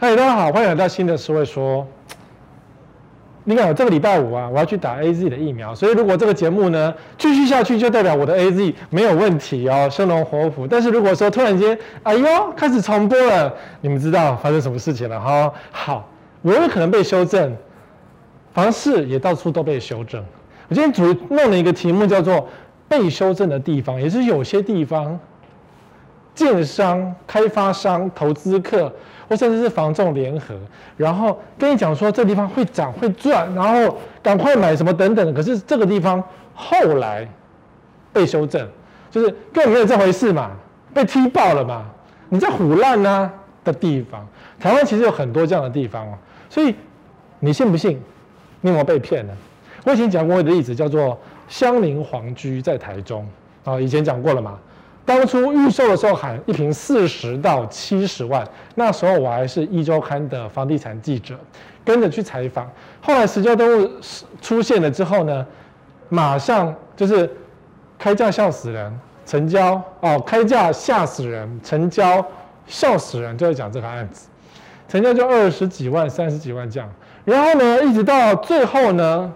嗨，大家好，欢迎来到新的十位说。你看，这个礼拜五啊，我要去打 AZ 的疫苗，所以如果这个节目呢继续下去，就代表我的 AZ 没有问题哦，生龙活虎。但是如果说突然间，哎呦，开始重播了，你们知道发生什么事情了哈？好，我有可能被修正，凡事也到处都被修正。我今天主弄了一个题目，叫做被修正的地方，也就是有些地方，建商、开发商、投资客。或甚至是房仲联合，然后跟你讲说这地方会涨会赚，然后赶快买什么等等。可是这个地方后来被修正，就是根本没有这回事嘛，被踢爆了嘛。你在唬烂呢的地方，台湾其实有很多这样的地方哦。所以你信不信？你有没有被骗呢？我以前讲过一个例子，叫做香菱皇居在台中啊，以前讲过了嘛。当初预售的时候喊一瓶四十到七十万，那时候我还是一周刊的房地产记者，跟着去采访。后来实价登录出现了之后呢，马上就是开价笑死人，成交哦，开价吓死人，成交笑死人，就在讲这个案子，成交就二十几万、三十几万这样。然后呢，一直到最后呢，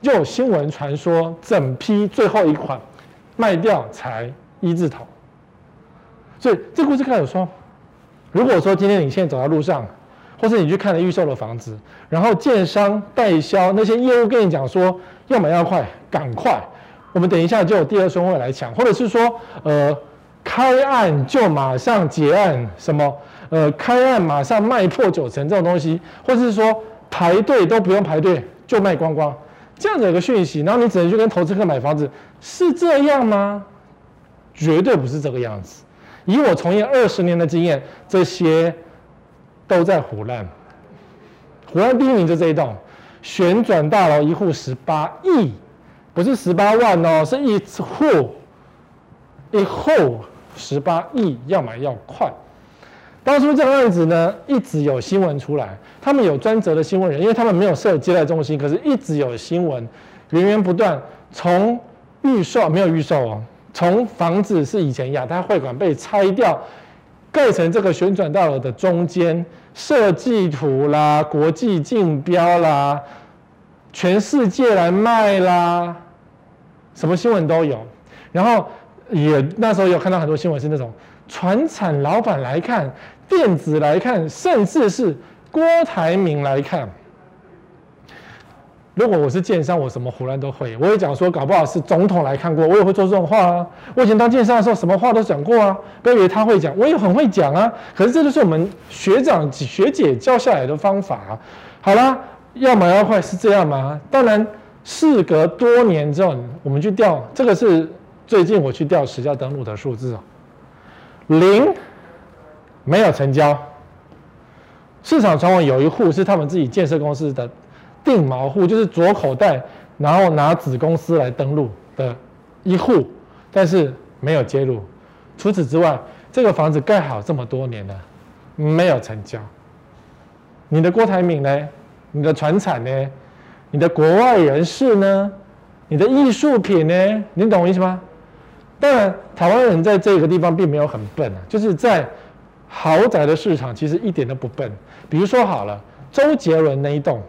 又有新闻传说整批最后一款卖掉才。一字头，所以这故事开始说，如果说今天你现在走在路上，或是你去看了预售的房子，然后建商代销那些业务跟你讲说要买要快，赶快，我们等一下就有第二顺位来抢，或者是说呃开案就马上结案，什么呃开案马上卖破九成这种东西，或者是说排队都不用排队就卖光光，这样子一个讯息，然后你只能去跟投资客买房子，是这样吗？绝对不是这个样子。以我从业二十年的经验，这些都在唬烂。唬烂第一名就这一栋旋转大楼，一户十八亿，不是十八万哦，是一户一户十八亿，要买要快。当初这个案子呢，一直有新闻出来，他们有专责的新闻人，因为他们没有设接待中心，可是一直有新闻源源不断，从预售没有预售哦。从房子是以前亚太会馆被拆掉，盖成这个旋转大楼的中间设计图啦、国际竞标啦、全世界来卖啦，什么新闻都有。然后也那时候有看到很多新闻是那种船产老板来看、电子来看，甚至是郭台铭来看。如果我是建商，我什么胡乱都会。我也讲说，搞不好是总统来看过，我也会说这种话啊。我以前当建商的时候，什么话都讲过啊。不要以为他会讲，我也很会讲啊。可是这就是我们学长学姐教下来的方法。好啦，要买要快是这样吗？当然，事隔多年之后，我们去调，这个是最近我去调实价登录的数字哦，零，没有成交。市场传闻有一户是他们自己建设公司的。定毛户就是左口袋，然后拿子公司来登录的一户，但是没有接入。除此之外，这个房子盖好这么多年了，没有成交。你的郭台铭呢？你的传产呢？你的国外人士呢？你的艺术品呢？你懂我意思吗？当然，台湾人在这个地方并没有很笨啊，就是在豪宅的市场其实一点都不笨。比如说好了，周杰伦那一栋。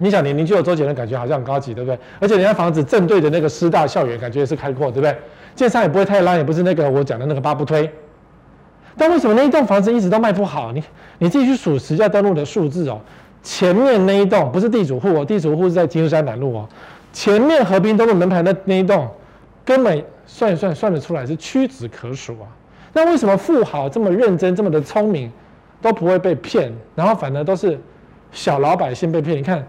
你想，你邻居有周杰伦，感觉好像很高级，对不对？而且人家房子正对着那个师大校园，感觉也是开阔，对不对？建商也不会太烂，也不是那个我讲的那个八不推。但为什么那一栋房子一直都卖不好？你你自己去数实价登录的数字哦。前面那一栋不是地主户哦，地主户是在金山南路哦。前面和平东路门牌的那一栋，根本算一算算得出来是屈指可数啊。那为什么富豪这么认真、这么的聪明，都不会被骗，然后反而都是小老百姓被骗？你看。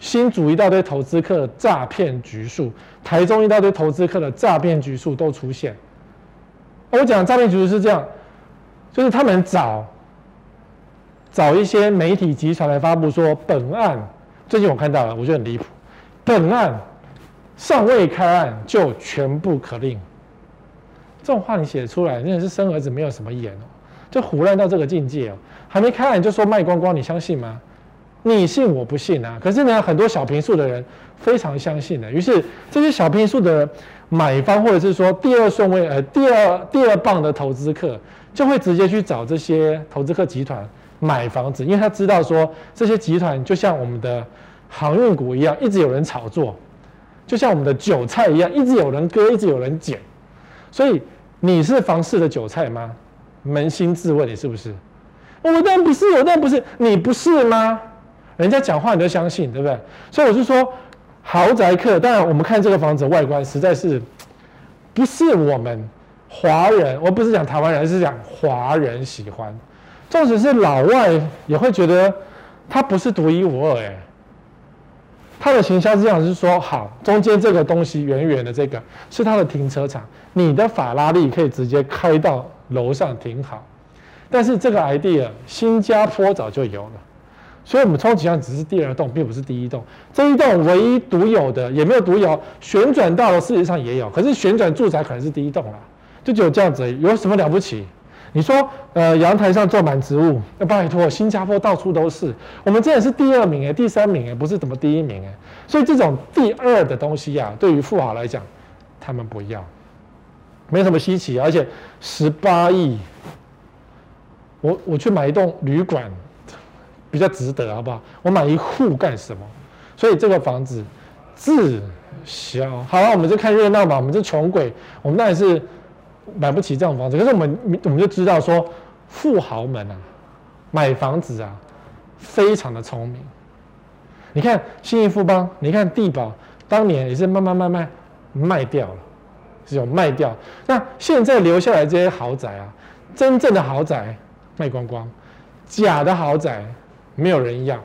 新竹一大堆投资客诈骗局数，台中一大堆投资客的诈骗局数都出现。我讲诈骗局数是这样，就是他们找找一些媒体集团来发布说，本案最近我看到了，我觉得很离谱，本案尚未开案就全部可令。这种话你写出来，真的是生儿子没有什么眼哦，就胡乱到这个境界哦，还没开案就说卖光光，你相信吗？你信我不信啊！可是呢，很多小平数的人非常相信的。于是这些小平数的买方，或者是说第二顺位呃第二第二棒的投资客，就会直接去找这些投资客集团买房子，因为他知道说这些集团就像我们的航运股一样，一直有人炒作，就像我们的韭菜一样，一直有人割，一直有人捡。所以你是房市的韭菜吗？扪心自问，你是不是？我当然不是，我当然不是，你不是吗？人家讲话你都相信，对不对？所以我是说，豪宅客，当然我们看这个房子外观，实在是 不是我们华人，我不是讲台湾人，是讲华人喜欢。纵使是老外也会觉得它不是独一无二，哎，它的行销是这样，是说好，中间这个东西圆圆的这个是它的停车场，你的法拉利可以直接开到楼上停好。但是这个 idea 新加坡早就有了，所以我们充其量只是第二栋，并不是第一栋。这一栋唯一独有的，也没有独有，旋转道路事实上也有，可是旋转住宅可能是第一栋了，就只有这样子，有什么了不起？你说，呃，阳台上种满植物，那拜托，新加坡到处都是，我们真的是第二名诶，第三名诶，不是怎么第一名诶。所以这种第二的东西呀、啊，对于富豪来讲，他们不要，没什么稀奇，而且十八亿。我我去买一栋旅馆，比较值得，好不好？我买一户干什么？所以这个房子滞销。好了，我们就看热闹嘛。我们这穷鬼，我们当然是买不起这种房子。可是我们我们就知道说，富豪们啊，买房子啊，非常的聪明。你看新义富邦，你看帝宝，当年也是慢慢慢慢卖掉了，是有卖掉。那现在留下来这些豪宅啊，真正的豪宅。卖光光，假的豪宅没有人要，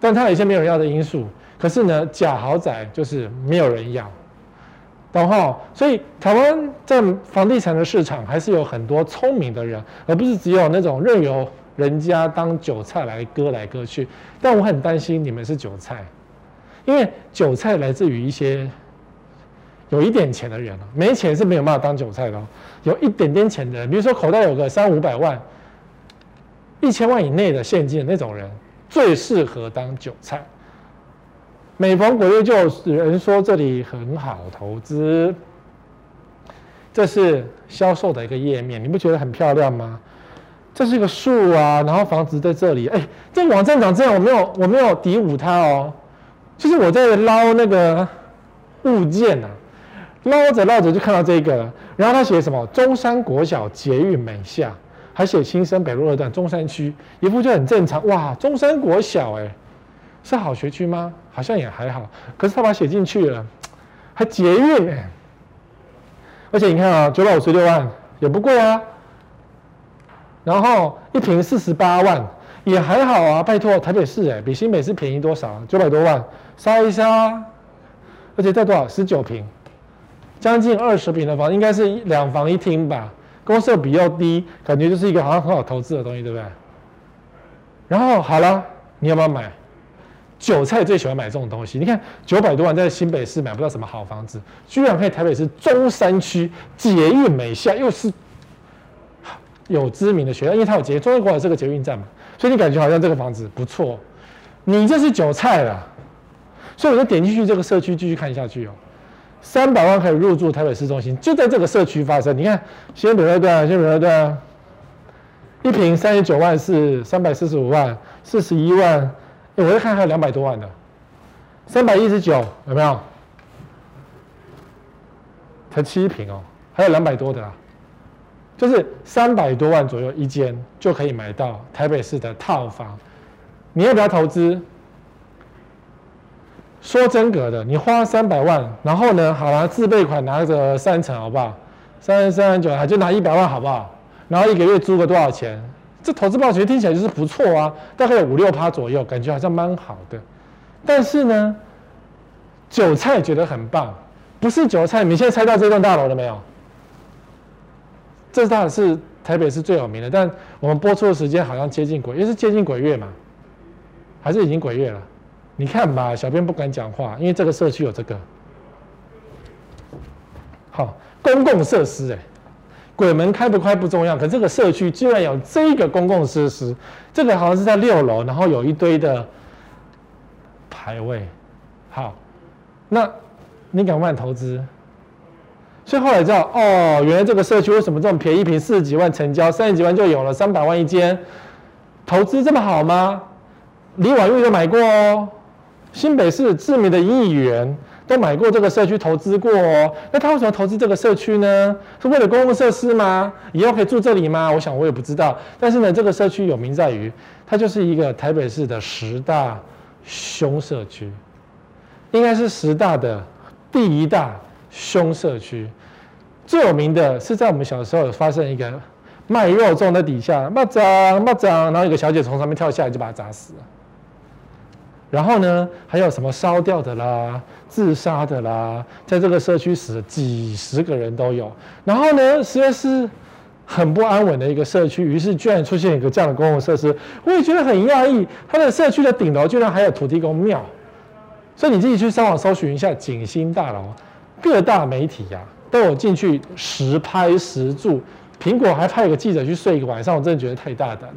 但它有一些没有人要的因素。可是呢，假豪宅就是没有人要，然后所以台湾在房地产的市场还是有很多聪明的人，而不是只有那种任由人家当韭菜来割来割去。但我很担心你们是韭菜，因为韭菜来自于一些有一点钱的人，没钱是没有办法当韭菜的。有一点点钱的人，比如说口袋有个三五百万。一千万以内的现金的那种人最适合当韭菜。每逢鬼月就有人说这里很好投资。这是销售的一个页面，你不觉得很漂亮吗？这是一个树啊，然后房子在这里。哎，这网站长这样，我没有我没有诋毁他哦，就是我在捞那个物件啊，捞着捞着就看到这个，然后他写什么？中山国小捷运美下。还写新生北路二段中山区，一副就很正常哇。中山国小哎，是好学区吗？好像也还好。可是他把写进去了，还捷运哎。而且你看啊，九百五十六万也不贵啊。然后一坪四十八万也还好啊。拜托，台北市哎，比新北市便宜多少？九百多万，杀一杀。而且在多少？十九坪，将近二十坪的房，应该是两房一厅吧。公设比较低，感觉就是一个好像很好投资的东西，对不对？然后好了，你要不要买？韭菜最喜欢买这种东西。你看九百多万在新北市买不到什么好房子，居然可以台北市中山区捷运美厦，又是有知名的学校，因为它有捷中山国小这个捷运站嘛，所以你感觉好像这个房子不错。你这是韭菜了，所以我就点进去这个社区继续看下去哦。三百万可以入住台北市中心，就在这个社区发生。你看，新北二段，新北二段，一坪三十九万四，三百四十五万，四十一万。我再看还有两百多万的，三百一十九有没有？才七坪哦，还有两百多的啦，就是三百多万左右一间就可以买到台北市的套房。你要不要投资？说真格的，你花三百万，然后呢，好了，自备款拿着三成，好不好？三十三九，还就拿一百万，好不好？然后一个月租个多少钱？这投资报酬听起来就是不错啊，大概有五六趴左右，感觉好像蛮好的。但是呢，韭菜觉得很棒，不是韭菜。你现在猜到这栋大楼了没有？这大是台北市最有名的，但我们播出的时间好像接近鬼，因为是接近鬼月嘛，还是已经鬼月了？你看吧，小编不敢讲话，因为这个社区有这个。好，公共设施，哎，鬼门开不开不重要，可这个社区居然有这个公共设施，这个好像是在六楼，然后有一堆的排位。好，那你敢不敢投资？所以后来知道，哦，原来这个社区为什么这么便宜，一坪四十几万成交，三十几万就有了，三百万一间，投资这么好吗？李婉玉都买过哦，新北市知名的议员都买过这个社区投资过哦。那他为什么投资这个社区呢？是为了公共设施吗？以后可以住这里吗？我想我也不知道。但是呢，这个社区有名在于，它就是一个台北市的十大凶社区，应该是十大的第一大凶社区。最有名的是在我们小时候有发生一个卖肉粽的底下，蚂蚱蚂蚱，然后一个小姐从上面跳下来就把他砸死了。然后呢，还有什么烧掉的啦、自杀的啦，在这个社区死了几十个人都有。然后呢，实在是很不安稳的一个社区，于是居然出现一个这样的公共设施，我也觉得很讶异。它的社区的顶楼居然还有土地公庙，所以你自己去上网搜寻一下景星大楼，各大媒体呀、啊。都有进去实拍实住，苹果还派一个记者去睡一个晚上，我真的觉得太大胆了。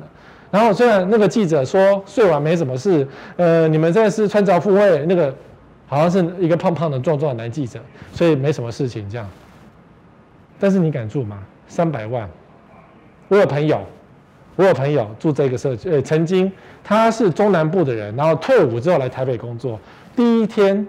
然后虽然那个记者说睡完没什么事，呃，你们这是穿凿附会，那个好像是一个胖胖的壮壮的男记者，所以没什么事情这样。但是你敢住吗？三百万，我有朋友，我有朋友住这个社区，呃，曾经他是中南部的人，然后退伍之后来台北工作，第一天。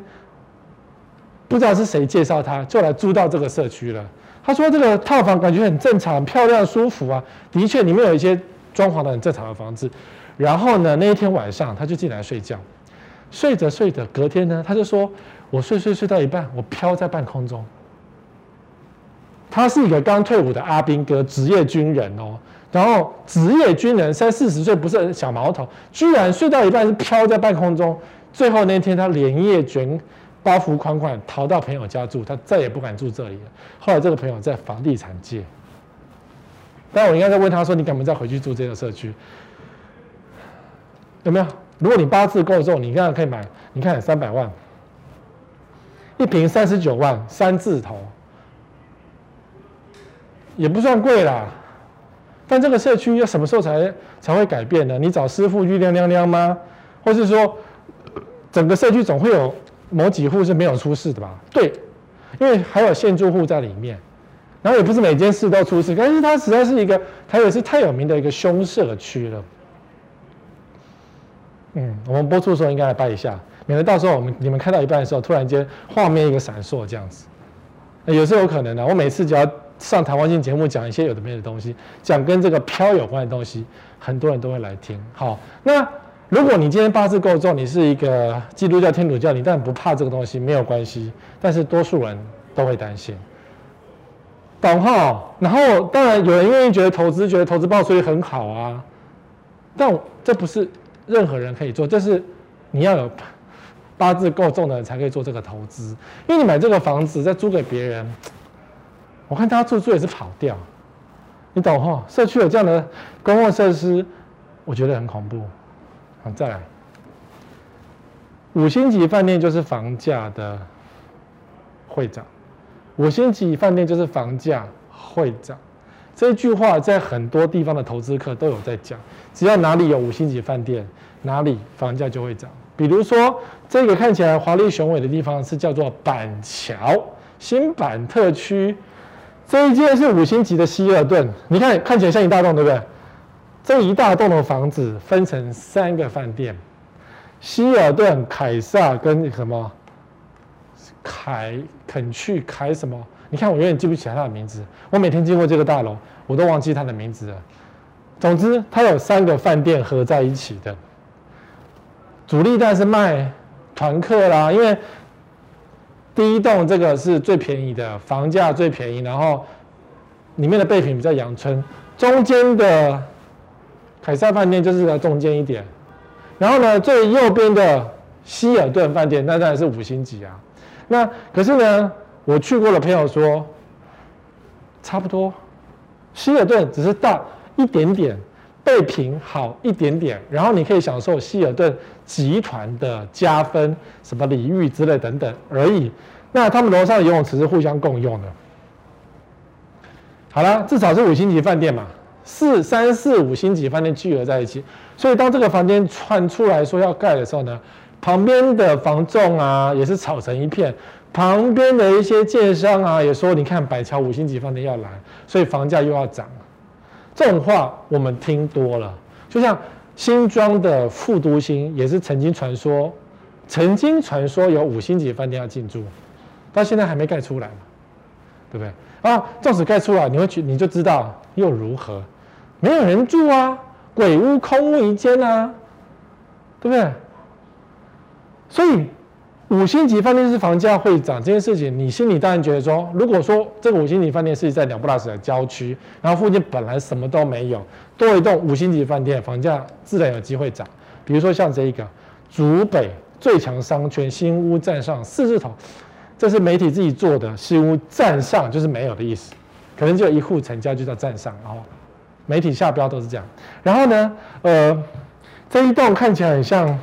不知道是谁介绍他，就来租到这个社区了。他说这个套房感觉很正常、漂亮、舒服啊。的确，里面有一些装潢的很正常的房子。然后呢，那一天晚上他就进来睡觉，睡着睡着，隔天呢，他就说：“我睡睡睡到一半，我飘在半空中。”他是一个刚退伍的阿兵哥，职业军人哦。然后职业军人三四十岁，不是小毛头，居然睡到一半是飘在半空中。最后那天他连夜卷。包袱款款逃到朋友家住，他再也不敢住这里了。后来这个朋友在房地产界，但我应该在问他说：“你敢不敢再回去住这个社区？有没有？如果你八字够重，你现在可以买。你看三百万，一坪三十九万，三字头，也不算贵啦。但这个社区要什么时候才才会改变呢？你找师傅去亮亮亮吗？或是说，整个社区总会有？某几户是没有出事的吧？对，因为还有现住户在里面，然后也不是每件事都出事，但是它实在是一个台北市太有名的一个凶社区了。嗯，我们播出的时候应该来拜一下，免得到时候我们你们看到一半的时候，突然间画面一个闪烁这样子，也是有可能的。我每次只要上台湾性节目讲一些有的没的东西，讲跟这个飘有关的东西，很多人都会来听。好，那。如果你今天八字够重，你是一个基督教、天主教，你当然不怕这个东西，没有关系。但是多数人都会担心，懂哈？然后当然有人愿意觉得投资，觉得投资报酬率很好啊。但这不是任何人可以做，这是你要有八字够重的人才可以做这个投资。因为你买这个房子再租给别人，我看他住住也是跑掉，你懂哈？社区有这样的公共设施，我觉得很恐怖。好，再来，五星级饭店就是房价的会涨，五星级饭店就是房价会涨。这句话在很多地方的投资客都有在讲，只要哪里有五星级饭店，哪里房价就会涨。比如说，这个看起来华丽雄伟的地方是叫做板桥新板特区，这一间是五星级的希尔顿，你看看起来像一大栋，对不对？这一大栋的房子分成三个饭店：希尔顿、凯撒跟什么？凯肯去凯什么？你看我有点记不起来他的名字。我每天经过这个大楼，我都忘记他的名字了。总之，他有三个饭店合在一起的。主力当然是卖团客啦，因为第一栋这个是最便宜的，房价最便宜，然后里面的备品比较阳春，中间的。凯撒饭店就是在中间一点，然后呢，最右边的希尔顿饭店那当然是五星级啊。那可是呢，我去过的朋友说，差不多，希尔顿只是大一点点，备品好一点点，然后你可以享受希尔顿集团的加分，什么礼遇之类等等而已。那他们楼上的游泳池是互相共用的。好了，至少是五星级饭店嘛。四三四五星级饭店聚合在一起，所以当这个房间传出来说要盖的时候呢，旁边的房仲啊也是吵成一片，旁边的一些建商啊也说，你看百桥五星级饭店要来，所以房价又要涨。这种话我们听多了，就像新庄的副都心也是曾经传说，曾经传说有五星级饭店要进驻，到现在还没盖出来嘛，对不对？啊，纵使盖出来，你会去你就知道又如何？没有人住啊，鬼屋空屋一间啊，对不对？所以。五星级饭店是房价会涨这件事情，你心里当然觉得说，如果说这个五星级饭店是在鸟不拉屎的郊区，然后附近本来什么都没有，多一栋五星级饭店，房价自然有机会涨。比如说像这一个，竹北最强商圈新屋站上四字头，这是媒体自己做的，新屋站上就是没有的意思，可能就一户成交就叫站上，然后媒体下标都是这样。然后呢，呃，这一栋看起来很像，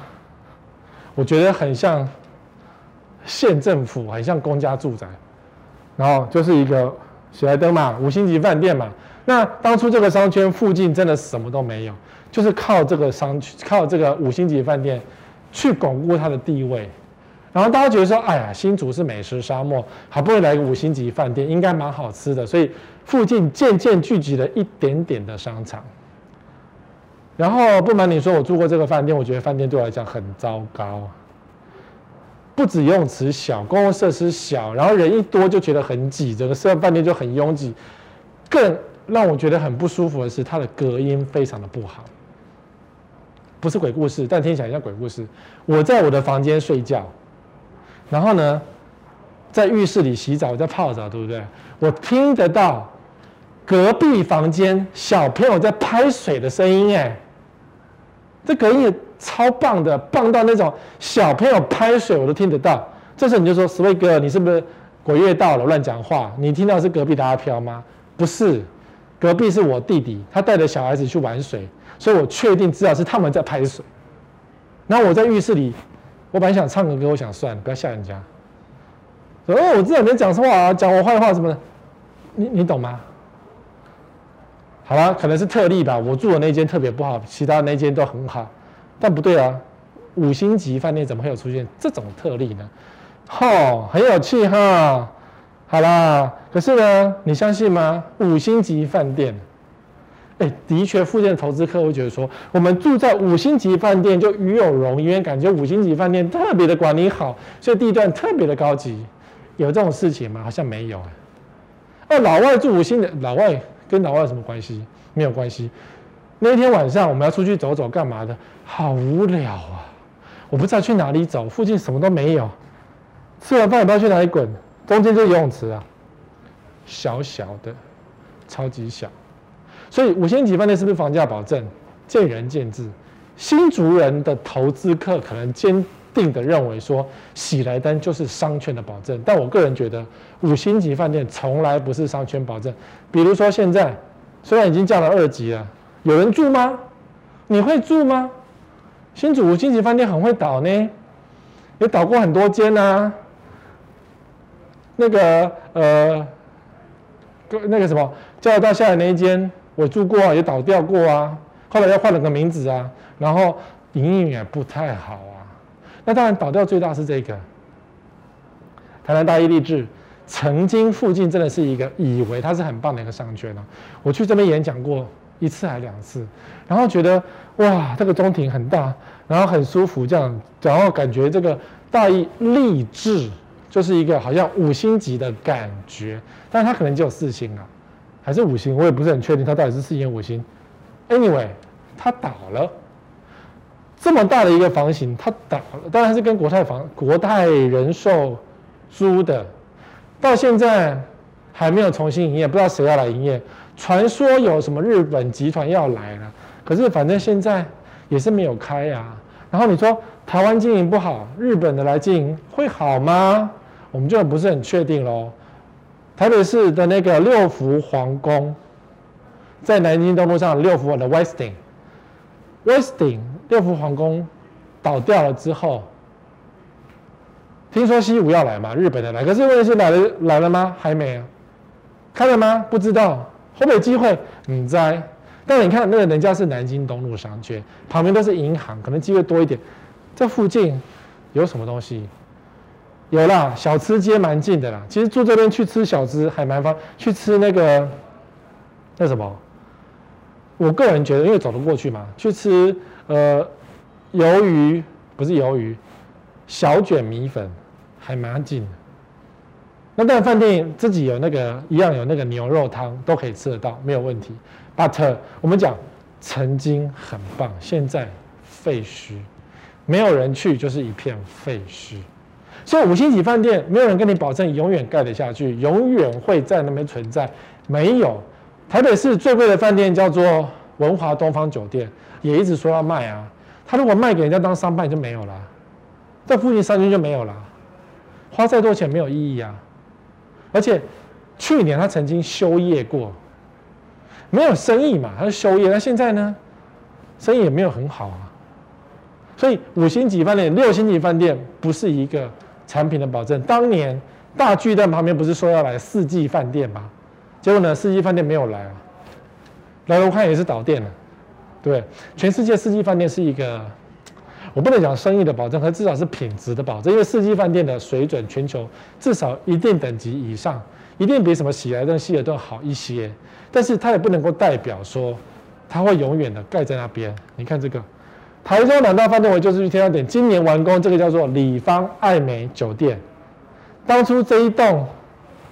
我觉得很像。县政府很像公家住宅，然后就是一个喜来登嘛，五星级饭店嘛。那当初这个商圈附近真的什么都没有，就是靠这个商区，靠这个五星级饭店去巩固它的地位。然后大家觉得说，哎呀，新竹是美食沙漠，好不容易来个五星级饭店，应该蛮好吃的，所以附近渐渐聚集了一点点的商场。然后不瞒你说，我住过这个饭店，我觉得饭店对我来讲很糟糕。不止游泳池小，公共设施小，然后人一多就觉得很挤，整个社饭店就很拥挤。更让我觉得很不舒服的是，它的隔音非常的不好。不是鬼故事，但听起来像鬼故事。我在我的房间睡觉，然后呢，在浴室里洗澡，在泡澡，对不对？我听得到隔壁房间小朋友在拍水的声音，哎，这隔音。超棒的，棒到那种小朋友拍水我都听得到。这时候你就说：“Sway 哥，你是不是鬼月到了？乱讲话！你听到是隔壁的阿飘吗？不是，隔壁是我弟弟，他带着小孩子去玩水，所以我确定知道是他们在拍水。然后我在浴室里，我本来想唱个歌，我想算了，不要吓人家。哦，我知道你在讲什么话，讲我坏话什么的，你你懂吗？好吧，可能是特例吧。我住的那间特别不好，其他那间都很好。”但不对啊，五星级饭店怎么会有出现这种特例呢？哦，很有趣哈。好啦，可是呢，你相信吗？五星级饭店，哎，的确，附近的投资客会觉得说，我们住在五星级饭店就与有荣，因为感觉五星级饭店特别的管理好，所以地段特别的高级。有这种事情吗？好像没有。哎，老外住五星的，老外跟老外有什么关系？没有关系。那天晚上我们要出去走走，干嘛的？好无聊啊！我不知道去哪里走，附近什么都没有。吃完饭也不知道去哪里滚，中间就是游泳池啊，小小的，超级小。所以五星级饭店是不是房价保证？见仁见智。新竹人的投资客可能坚定的认为说，喜来登就是商圈的保证。但我个人觉得，五星级饭店从来不是商圈保证。比如说现在，虽然已经降了二级了。有人住吗？你会住吗？新竹五星级饭店很会倒呢，也倒过很多间啊。那个呃，那个什么，交流道下来那一间我住过啊，也倒掉过啊。后来又换了个名字啊，然后营运也不太好啊。那当然倒掉最大是这个，台南大一立志，曾经附近真的是一个以为它是很棒的一个商圈呢。我去这边演讲过。一次还两次，然后觉得哇，这个中庭很大，然后很舒服，这样，然后感觉这个大一立志就是一个好像五星级的感觉，但是它可能只有四星啊，还是五星，我也不是很确定它到底是四星五星。Anyway，它倒了，这么大的一个房型，它倒了，当然是跟国泰房、国泰人寿租的，到现在还没有重新营业，不知道谁要来营业。传说有什么日本集团要来了，可是反正现在也是没有开呀、然后你说台湾经营不好，日本的来经营会好吗？我们就不是很确定喽。台北市的那个六福皇宫，在南京东路上六福的 Westin，Westin 六福皇宫倒掉了之后，听说西武要来嘛，日本的来，可是问题是来了来了吗？还没啊，开了吗？不知道。会不会有机会？你在，但你看那个人家是南京东路商圈，旁边都是银行，可能机会多一点。这附近有什么东西？有啦，小吃街蛮近的啦。其实住这边去吃小吃还蛮方，去吃那个那什么，我个人觉得，因为走得过去嘛，去吃呃鱿鱼不是鱿鱼，小卷米粉还蛮近的。那当然饭店自己有那个一样有那个牛肉汤都可以吃得到，没有问题。But 我们讲曾经很棒，现在废墟，没有人去就是一片废墟。所以五星级饭店，没有人跟你保证永远盖得下去，永远会在那边存在。没有，台北市最贵的饭店叫做文华东方酒店，也一直说要卖啊。他如果卖给人家当商办就没有了，在附近商圈就没有了，花再多钱没有意义啊。而且去年他曾经休业过，没有生意嘛，他就休业。那现在呢，生意也没有很好啊。所以五星级饭店、六星级饭店不是一个。产品的保证，当年大巨蛋旁边不是说要来四季饭店吗？结果呢，四季饭店没有来啊，来了我看也是倒店了。对，全世界四季饭店是一个，我不能讲生意的保证，可至少是品质的保证，因为四季饭店的水准全球至少一定等级以上，一定比什么喜来登、希尔顿好一些，但是它也不能够代表说它会永远的盖在那边。你看这个。台中两大饭店，我就是去天耀点，今年完工，这个叫做里方爱美酒店。当初这一栋，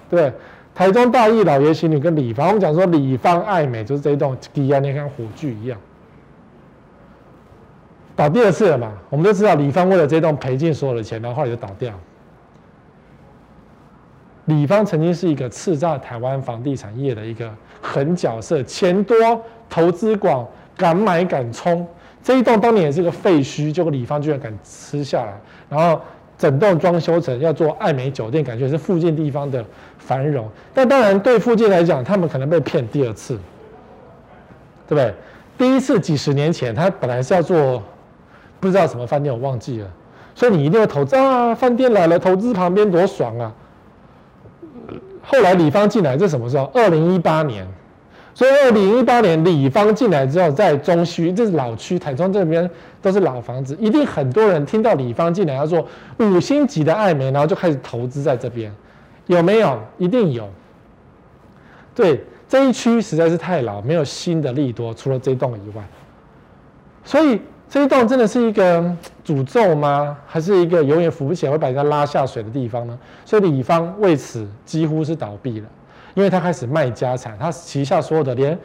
对，台中大义老爷行旅跟里方，我们讲说李方爱美就是这一栋，底下你看火炬一样，倒第二次了嘛？我们都知道李方为了这栋赔尽所有的钱，然后后来就倒掉。李方曾经是一个叱咤台湾房地产业的一个狠角色，钱多，投资广，敢买敢冲。这一栋当年也是个废墟，结果李方居然敢吃下来，然后整栋装修成要做爱美酒店，感觉是附近地方的繁荣。但当然对附近来讲，他们可能被骗第二次，对不对？第一次几十年前，他本来是要做不知道什么饭店，我忘记了，所以你一定要投资啊，饭店来了，投资旁边多爽啊。后来李芳进来，这什么时候？二零一八年。所以，二零一八年李芳进来之后，在中区，这是老区，台中这边都是老房子，一定很多人听到李芳进来要做五星级的爱美，然后就开始投资在这边，有没有？一定有。对，这一区实在是太老，没有新的利多，除了这栋以外。所以这一栋真的是一个诅咒吗？还是一个永远扶不起来会把人家拉下水的地方呢？所以李方为此几乎是倒闭了。因为他开始卖家产，他旗下所有的连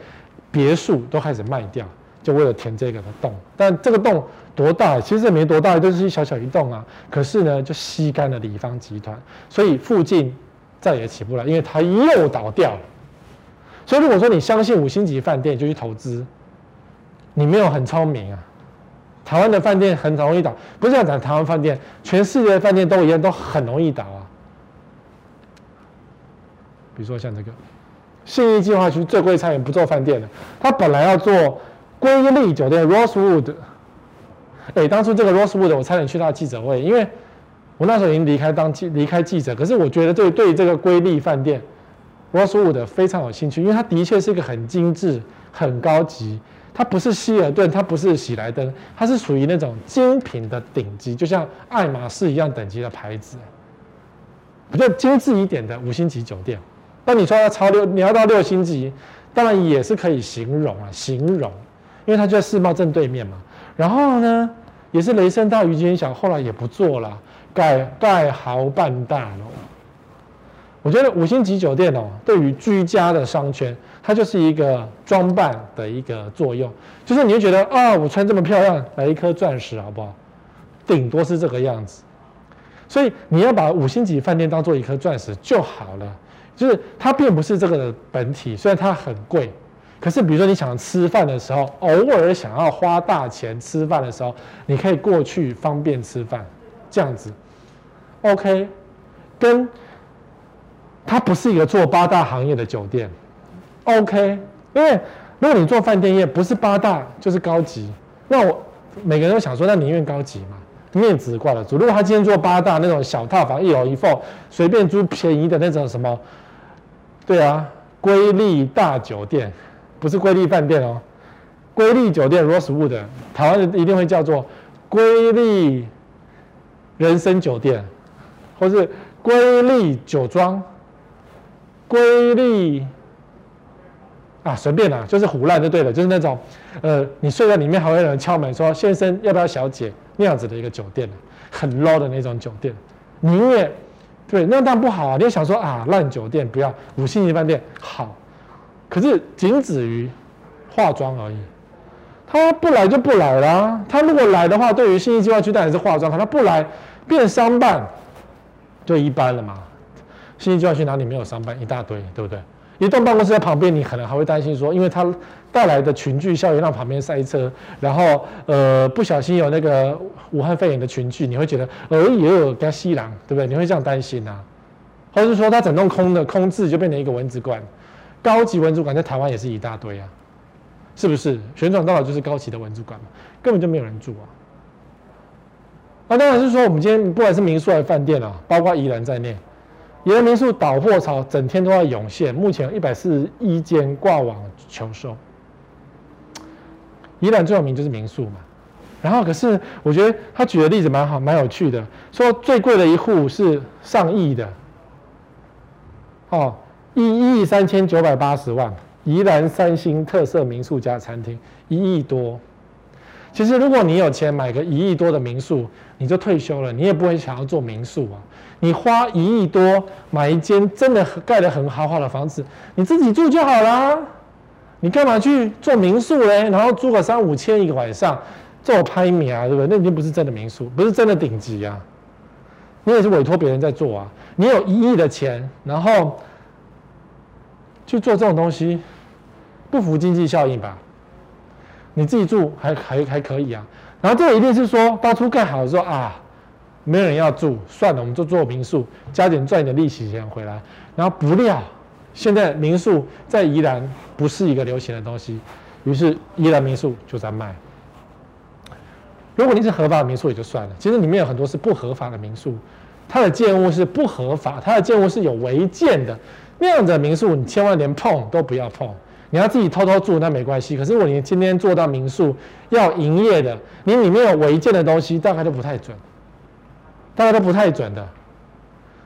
别墅都开始卖掉，就为了填这个的洞。但这个洞多大？其实也没多大，就是一小小一栋啊。可是呢，就吸干了李方集团，所以附近再也起不来，因为它又倒掉了。所以如果说你相信五星级饭店，就去投资，你没有很聪明啊。台湾的饭店很容易倒，不是要讲台湾饭店，全世界的饭店都一样，都很容易倒啊。比如说像这个信义计划区最贵餐饮不做饭店的，他本来要做瑰丽酒店 Rosewood，哎，当初这个 Rosewood 我差点去他的记者会，因为我那时候已经离开当记离开记者，可是我觉得对对这个瑰丽饭店 Rosewood 非常有兴趣，因为它的确是一个很精致、很高级，它不是希尔顿，它不是喜来登，它是属于那种精品的顶级，就像爱马仕一样等级的牌子，比较精致一点的五星级酒店。那你说要超六，你要到六星级，当然也是可以形容啊，形容，因为它就在世贸正对面嘛。然后呢，也是雷声大雨点小，后来也不做了，改盖豪办大楼。我觉得五星级酒店哦，对于居家的商圈，它就是一个装扮的一个作用，就是你会觉得啊，我穿这么漂亮，来一颗钻石好不好？顶多是这个样子。所以你要把五星级饭店当做一颗钻石就好了。就是它并不是这个的本体，虽然它很贵，可是比如说你想吃饭的时候，偶尔想要花大钱吃饭的时候，你可以过去方便吃饭，这样子，OK，跟它不是一个做八大行业的酒店，OK，因为如果你做饭店业不是八大就是高级，那我每个人都想说，那宁愿高级嘛。面子挂得住。如果他今天做八大那种小套房，一楼一凤，随便租便宜的那种什么。对啊，瑰丽大酒店不是瑰丽饭店哦，瑰丽酒店 Rosewood，台湾人一定会叫做瑰丽人生酒店，或是瑰丽酒庄、瑰丽啊，随便啦，就是胡烂就对了，就是那种，呃，你睡在里面还会有人敲门说：“先生，要不要小姐？”那样子的一个酒店，很 low 的那种酒店，你也对，那当然不好啊。你也想说啊，烂酒店不要，五星级饭店好，可是仅止于化妆而已。他不来就不来啦。他如果来的话，对于信息计划区当然是化妆，他不来变商办就一般了嘛。信息计划区哪里没有商办一大堆，对不对？一栋办公室在旁边，你可能还会担心说，因为它带来的群聚效应让旁边塞车，然后呃不小心有那个武汉肺炎的群聚，你会觉得呃也有跟吸狼，对不对？你会这样担心啊？或者是说它整栋空的空置就变成一个蚊子馆，高级蚊子馆在台湾也是一大堆啊。是不是旋转大楼就是高级的文主馆嘛？根本就没有人住啊！那当然是说，我们今天不管是民宿还是饭店啊，包括宜兰在内，宜兰民宿倒货潮整天都在涌现，目前一百四十一间挂网求售。宜兰最有名就是民宿嘛，然后可是我觉得他举的例子蛮好，蛮有趣的，说最贵的一户是上亿的，哦，一亿三千九百八十万。宜兰三星特色民宿加餐厅一亿多，其实如果你有钱买个一亿多的民宿，你就退休了，你也不会想要做民宿啊。你花一亿多买一间真的盖得很豪华的房子，你自己住就好啦。你干嘛去做民宿嘞？然后租个三五千一个晚上，做拍米啊，对不对？那已经不是真的民宿，不是真的顶级啊。你也是委托别人在做啊。你有一亿的钱，然后去做这种东西。不符经济效应吧？你自己住还还还可以啊。然后这个一定是说当初盖好的时候啊，没有人要住，算了，我们就做民宿，加点赚点利息钱回来。然后不料现在民宿在宜兰不是一个流行的东西，于是宜兰民宿就在卖。如果你是合法的民宿也就算了，其实里面有很多是不合法的民宿，它的建物是不合法，它的建物是有违建的，那样的民宿你千万连碰都不要碰。你要自己偷偷住那没关系，可是如果你今天做到民宿要营业的，你里面有违建的东西，大概都不太准，大概都不太准的。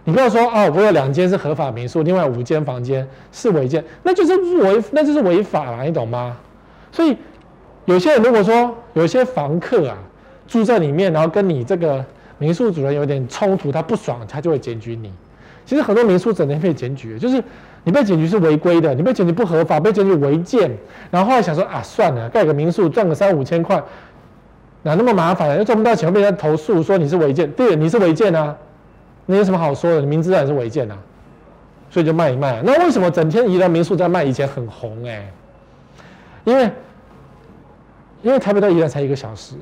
你不要说哦，我有两间是合法民宿，另外五间房间是违建，那就是违，那就是违法了，你懂吗？所以有些人如果说有些房客啊住在里面，然后跟你这个民宿主人有点冲突，他不爽，他就会检举你。其实很多民宿整天被检举，就是。你被检举是违规的，你被检举不合法，被检举违建，然后后来想说啊，算了，盖个民宿赚个三五千块，哪那么麻烦？又赚不到钱，被人家投诉说你是违建，对，你是违建啊，你有什么好说的？你明知道你是违建啊，所以就卖一卖。那为什么整天宜兰民宿在卖？以前很红哎、因为因为台北到宜兰才一个小时，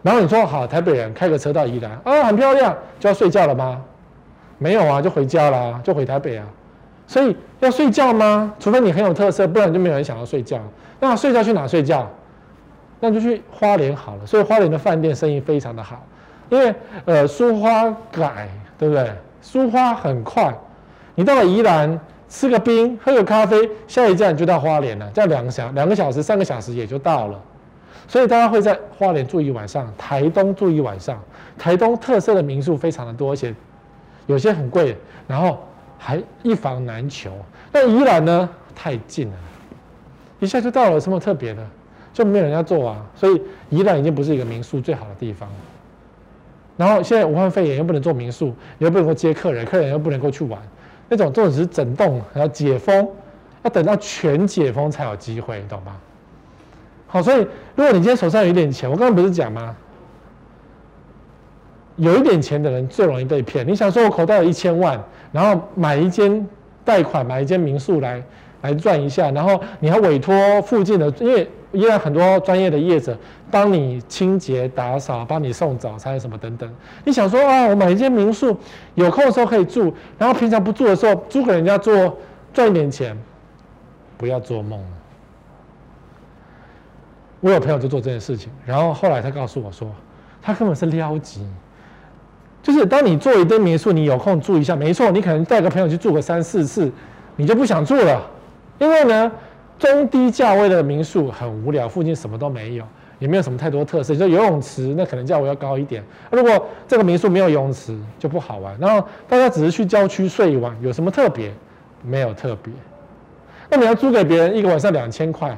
然后你说好，台北人开个车到宜兰啊，很漂亮，就要睡觉了吗？没有啊，就回家啦，就回台北啊。所以要睡觉吗？除非你很有特色，不然就没有人想要睡觉。那睡觉去哪睡觉？那就去花莲好了。所以花莲的饭店生意非常的好，因为呃苏花改，对不对？苏花很快，你到了宜兰吃个冰，喝个咖啡，下一站就到花莲了，这样两个小两个小时、三个小时也就到了。所以大家会在花莲住一晚上，台东住一晚上。台东特色的民宿非常的多，而且有些很贵，然后。还一房难求，那宜兰呢？太近了，一下就到了，什么特别的？就没有人要做啊。所以宜兰已经不是一个民宿最好的地方。然后现在武汉肺炎又不能做民宿，又不能够接客人，客人又不能够去玩，那种这种只是整栋，然后解封，要等到全解封才有机会，你懂吗？好，所以如果你今天手上有一点钱，我刚刚不是讲吗？有一点钱的人最容易被骗。你想说，我口袋有一千万，然后买一间贷款买一间民宿来来赚一下，然后你还委托附近的，因为依然很多专业的业者帮你清洁打扫，帮你送早餐什么等等。你想说啊，我买一间民宿，有空的时候可以住，然后平常不住的时候租给人家做赚一点钱，不要做梦。我有朋友就做这件事情，然后后来他告诉我说，他根本是撩级。就是当你做一堆民宿，你有空住一下，没错，你可能带个朋友去住个三四次，你就不想住了，因为呢，中低价位的民宿很无聊，附近什么都没有，也没有什么太多特色。就游泳池，那可能价位要高一点。如果这个民宿没有游泳池，就不好玩。然后大家只是去郊区睡一晚，有什么特别？没有特别。那你要租给别人一个晚上两千块，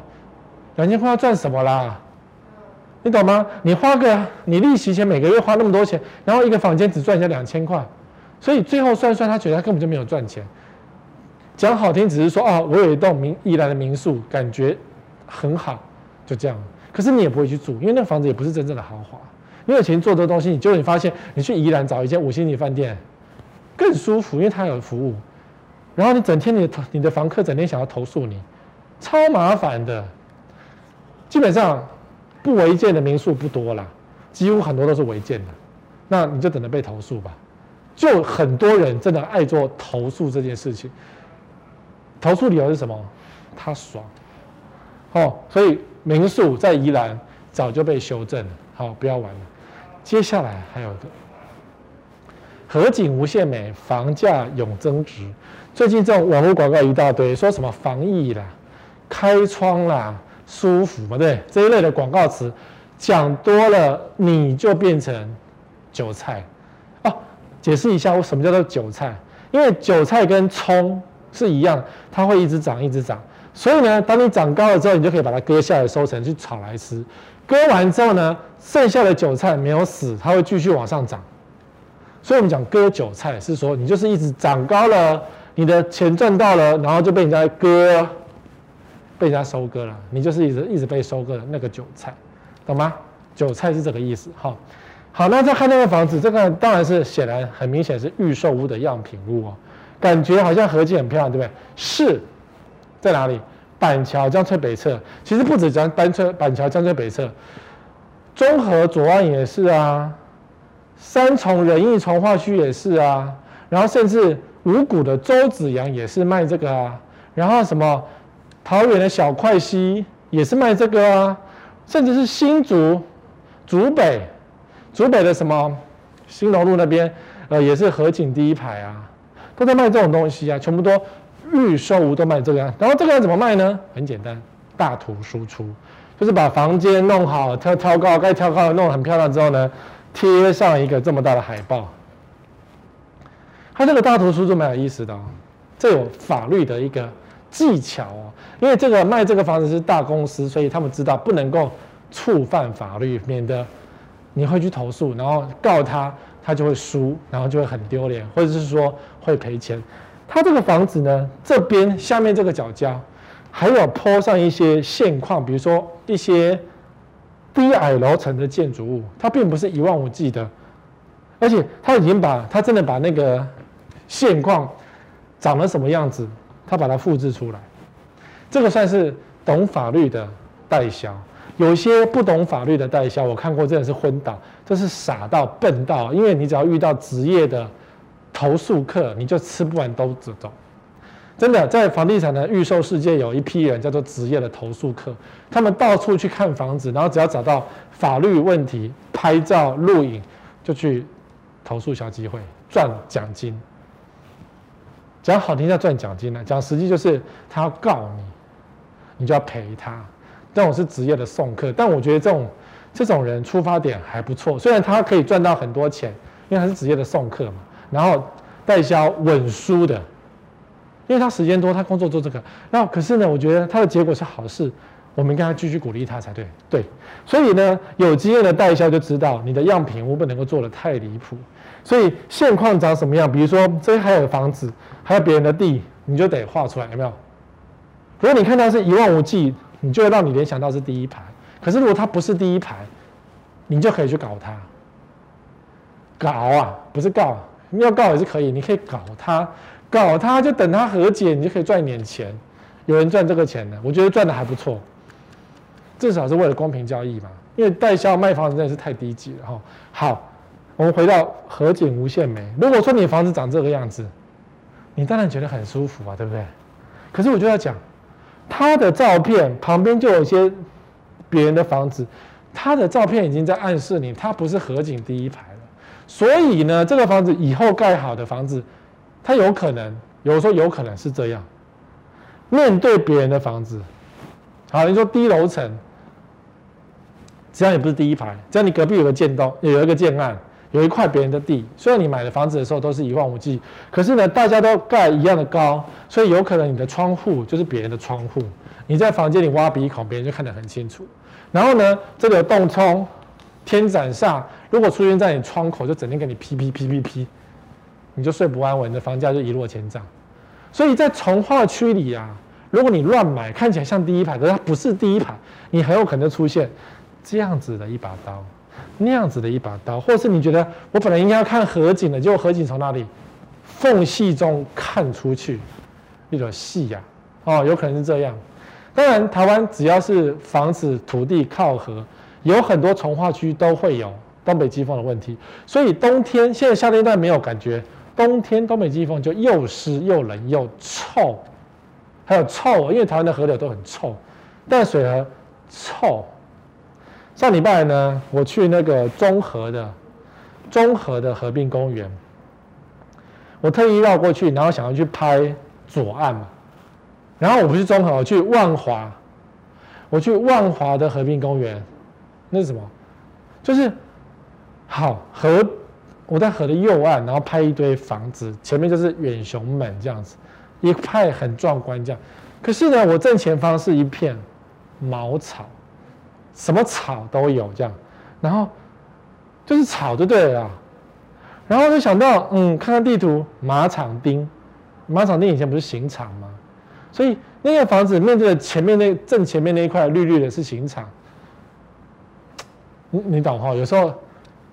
两千块要赚什么啦？你懂吗？你花个你利息钱每个月花那么多钱，然后一个房间只赚人家两千块，所以最后算算，他觉得他根本就没有赚钱。讲好听，只是说啊，我有一栋民宜兰的民宿，感觉很好，就这样。可是你也不会去住，因为那房子也不是真正的豪华。你有钱做这个东西，你就会发现，你去宜兰找一间五星级饭店更舒服，因为它有服务。然后你整天你的你的房客整天想要投诉你，超麻烦的。基本上。不违建的民宿不多啦，几乎很多都是违建的，那你就等着被投诉吧。就很多人真的爱做投诉这件事情，投诉理由是什么？他爽。哦，所以民宿在宜兰早就被修正了，好，不要玩了。接下来还有一个河景无限美，房价永增值。最近这种网络广告一大堆，说什么防疫啦、开窗啦。舒服嘛？对，这一类的广告词讲多了，你就变成韭菜哦。解释一下，我什么叫做韭菜？因为韭菜跟葱是一样，它会一直长，一直长。所以呢，当你长高了之后，你就可以把它割下来收成去炒来吃。割完之后呢，剩下的韭菜没有死，它会继续往上涨。所以我们讲割韭菜，是说你就是一直长高了，你的钱赚到了，然后就被人家割。被人家收割了，你就是一直一直被收割的那个韭菜，懂吗？韭菜是这个意思。好，好，那再看那个房子，这个当然是显然很明显是预售屋的样品屋哦，感觉好像河景很漂亮，对不对？是在哪里？板桥江翠北侧，其实不止江单翠板桥江翠北侧，中和左岸也是啊，三重仁义重化区也是啊，然后甚至五股的周子阳也是卖这个啊，然后什么？桃园的小块溪也是卖这个啊，甚至是新竹竹北，竹北的什么新隆路那边，呃，也是河景第一排啊，都在卖这种东西啊，全部都预售都卖这个啊。然后这个要怎么卖呢？很简单，大图输出，就是把房间弄好，挑挑高，该挑高的弄很漂亮之后呢，贴上一个这么大的海报。它这个大图输出蛮有意思的哦，这有法律的一个。技巧哦，因为这个卖这个房子是大公司，所以他们知道不能够触犯法律，免得你会去投诉，然后告他，他就会输，然后就会很丢脸，或者是说会赔钱。他这个房子呢，这边下面这个角角还有铺上一些现况，比如说一些低矮楼层的建筑物，它并不是一望无际的，而且他已经把他真的把那个现况长了什么样子。他把它复制出来，这个算是懂法律的代销。有些不懂法律的代销，我看过真的是昏倒，这是傻到笨到。因为你只要遇到职业的投诉客，你就吃不完兜着走。真的，在房地产的预售世界，有一批人叫做职业的投诉客，他们到处去看房子，然后只要找到法律问题，拍照录影，就去投诉小机会，赚奖金。讲好听叫赚奖金呢，讲实际就是他要告你，你就要赔他。这种是职业的送客，但我觉得这种这种人出发点还不错，虽然他可以赚到很多钱，因为他是职业的送客嘛。然后代销稳输的，因为他时间多，他工作做这个。那可是呢，我觉得他的结果是好事，我们应该继续鼓励他才对。对，所以呢，有经验的代销就知道你的样品屋不能够做的太离谱。所以现况长什么样？比如说这还有房子，还有别人的地，你就得画出来，有没有？如果你看到是一望无际，你就会让你联想到是第一排。可是如果它不是第一排，你就可以去搞它。搞啊，不是告，你要告也是可以，你可以搞它，搞它就等它和解，你就可以赚一点钱。有人赚这个钱的，我觉得赚的还不错，至少是为了公平交易嘛。因为代销卖房子真的是太低级了哈。好。我们回到河景无限美。如果说你房子长这个样子，你当然觉得很舒服啊，对不对？可是我就要讲，他的照片旁边就有一些别人的房子，他的照片已经在暗示你，他不是河景第一排了。所以呢，这个房子以后盖好的房子，它有可能，有时候有可能是这样，面对别人的房子。好，你说低楼层，只要你不是第一排，只要你隔壁有个建栋，有一个建案，有一块别人的地，虽然你买的房子的时候都是一望无际，可是呢，大家都盖一样的高，所以有可能你的窗户就是别人的窗户，你在房间里挖鼻孔，别人就看得很清楚。然后呢，这里有洞冲，天斩煞，如果出现在你窗口，就整天给你噼噼噼噼噼，你就睡不安稳，你的房价就一落千丈。所以在从化区里啊，如果你乱买，看起来像第一排，可是它不是第一排，你很有可能出现这样子的一把刀，那样子的一把刀，或是你觉得我本来应该要看河景的，结果河景从哪里缝隙中看出去，一种细呀，哦，有可能是这样。当然，台湾只要是房子土地靠河，有很多重化区都会有东北季风的问题。所以冬天，现在夏天段没有感觉，冬天东北季风就又湿又冷又臭，还有臭，因为台湾的河流都很臭，淡水河臭。上礼拜呢，我去那个中和的中和的河滨公园，我特意绕过去，然后想要去拍左岸嘛。然后我不是中和，我去万华，我去万华的河滨公园，那是什么？就是好河，我在河的右岸，然后拍一堆房子，前面就是远雄门这样子，一派很壮观这样。可是呢，我正前方是一片茅草，什么草都有这样，然后就是草就对了。然后就想到，嗯，看看地图，马场町，马场町以前不是刑场吗？所以那个房子面对的前面那正前面那一块绿绿的是刑场，你你懂哈？有时候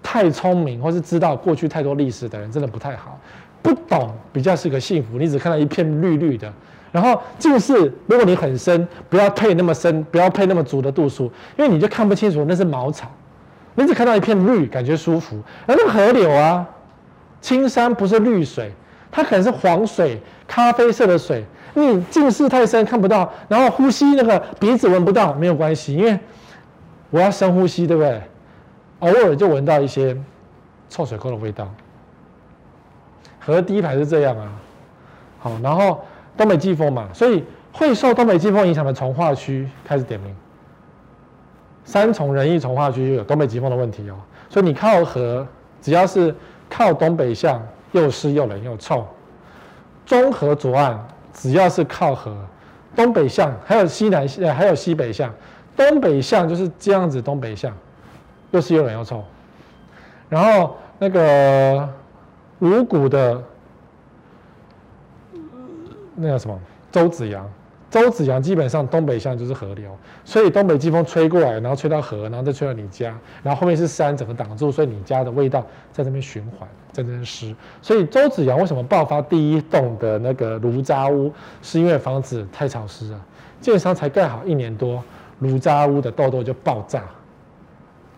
太聪明或是知道过去太多历史的人真的不太好，不懂比较是个幸福。你只看到一片绿绿的，然后近视如果你很深，不要配那么深，不要配那么足的度数，因为你就看不清楚那是茅草。你只看到一片绿，感觉舒服。而那个河流啊，青山不是绿水，它可能是黄水、咖啡色的水。你近视太深看不到，然后呼吸那个鼻子闻不到没有关系，因为我要深呼吸，对不对？偶尔就闻到一些臭水沟的味道。河第一排是这样啊，好，然后东北季风嘛，所以会受东北季风影响的从化区开始点名。三重仁义从化区就有东北季风的问题哦，所以你靠河，只要是靠东北向，又湿又冷又臭，中和左岸。只要是靠河，东北向还有西南向，还有西北向，东北向就是这样子，东北向又是又冷又臭。然后那个五股的那个什么周子阳。周子阳基本上东北向就是河流，所以东北季风吹过来，然后吹到河，然后再吹到你家，然后后面是山整个挡住，所以你家的味道在这边循环，真正湿。所以周子阳为什么爆发第一栋的那个炉渣屋，是因为房子太潮湿了，建商才盖好一年多，炉渣屋的痘痘就爆炸，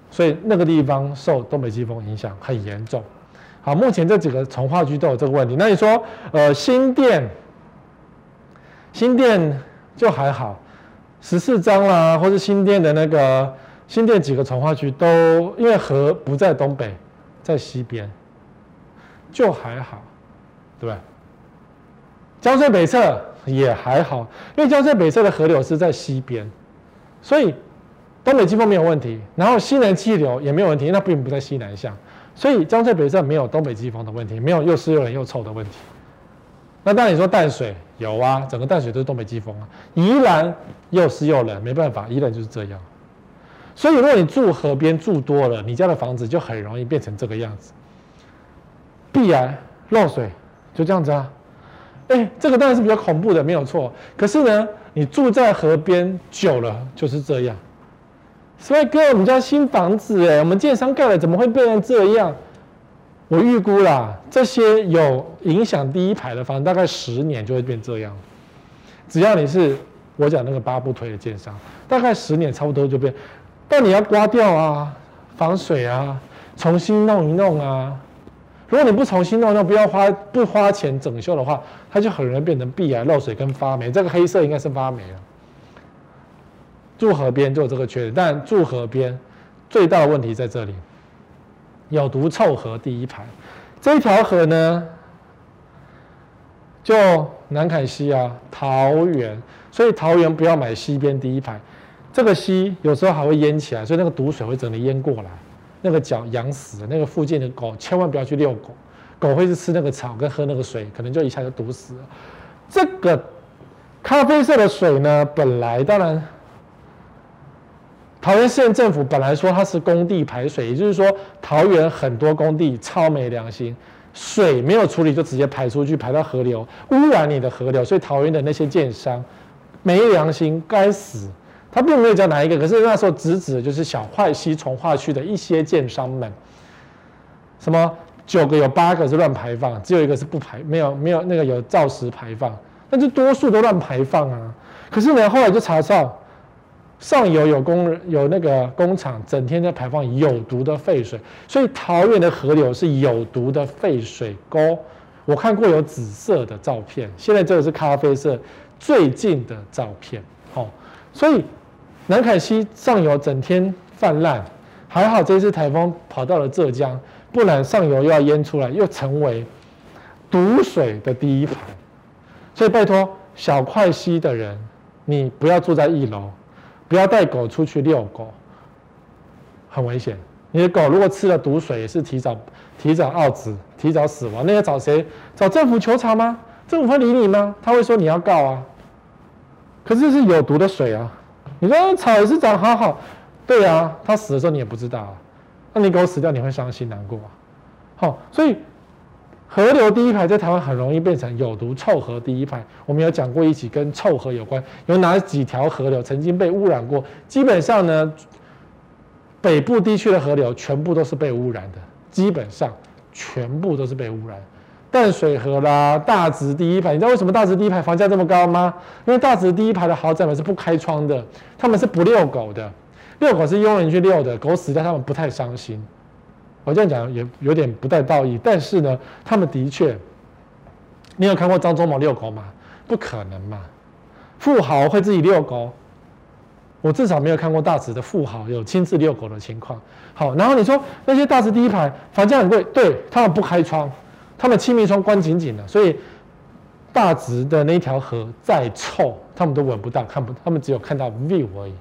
所以那个地方受东北季风影响很严重。好，目前这几个从化区都有这个问题。那你说，呃，新店？新店就还好，十四张啦，或是新店的那个新店几个从化区都因为河不在东北，在西边，就还好，对吧？江翠北侧也还好，因为江翠北侧的河流是在西边，所以东北季风没有问题，然后西南气流也没有问题，那并不在西南向，所以江翠北侧没有东北季风的问题，没有又湿又冷又臭的问题。那当然你说淡水有啊，整个淡水都是东北季风啊。宜兰又湿又冷，没办法，宜兰就是这样。所以如果你住河边住多了，你家的房子就很容易变成这个样子，必然漏水，就这样子啊。哎，这个当然是比较恐怖的，没有错。可是呢，你住在河边久了就是这样。所以哥，我们家新房子哎，我们建商盖了，怎么会变成这样？我预估啦，这些有影响第一排的房，大概十年就会变这样。只要你是我讲那个八不推的建商，大概十年差不多就变。但你要刮掉啊，防水啊，重新弄一弄啊。如果你不重新弄，那不要花不花钱整修的话，它就很容易变成壁癌、漏水跟发霉。这个黑色应该是发霉了。住河边就有这个缺点，但住河边最大的问题在这里。有毒臭河第一排，这一条河呢，就南崁溪啊，桃园，所以桃园不要买西边第一排，这个溪有时候还会淹起来，所以那个毒水会整个淹过来，那个脚养死了，那个附近的狗千万不要去遛狗，狗会是吃那个草跟喝那个水，可能就一下就毒死了。这个咖啡色的水呢，本来当然。桃园县政府本来说它是工地排水，也就是说桃园很多工地超没良心，水没有处理就直接排出去，排到河流，污染你的河流。所以桃园的那些建商没良心，该死。他并没有讲哪一个，可是那时候直指的就是小桧溪从化区的一些建商们，什么九个有八个是乱排放，只有一个是不排，没有没有那个有照实排放，但是多数都乱排放啊。可是呢，后来就查到。上游有工人有那个工厂，整天在排放有毒的废水，所以桃园的河流是有毒的废水沟。我看过有紫色的照片，现在这个是咖啡色，最近的照片。好，所以南崁溪上游整天泛滥，还好这次台风跑到了浙江，不然上游又要淹出来，又成为毒水的第一排。所以拜托小快溪的人，你不要住在一楼。不要带狗出去遛狗，很危险。你的狗如果吃了毒水，也是提早提早奥子，提早死亡。那要找谁？找政府求偿吗？政府会理你吗？他会说你要告啊。可是这是有毒的水啊！你说草也是长好好，对啊，它死的时候你也不知道啊。那你狗死掉，你会伤心难过啊。好，所以。河流第一排在台湾很容易变成有毒臭河第一排。我们有讲过一起跟臭河有关，有哪几条河流曾经被污染过？基本上呢，北部地区的河流全部都是被污染的，基本上全部都是被污染。淡水河啦，大直第一排，你知道为什么大直第一排房价这么高吗？因为大直第一排的豪宅们是不开窗的，他们是不遛狗的，遛狗是佣人去遛的，狗死掉他们不太伤心。我这样讲也有点不带道义，但是呢，他们的确，你有看过张忠谋遛狗吗？不可能嘛，富豪会自己遛狗，我至少没有看过大直的富豪有亲自遛狗的情况。好，然后你说那些大直第一排房价很贵，对，他们不开窗，他们气密窗关紧紧的，所以大直的那条河再臭，他们都闻不到，看不，他们只有看到 view 而已。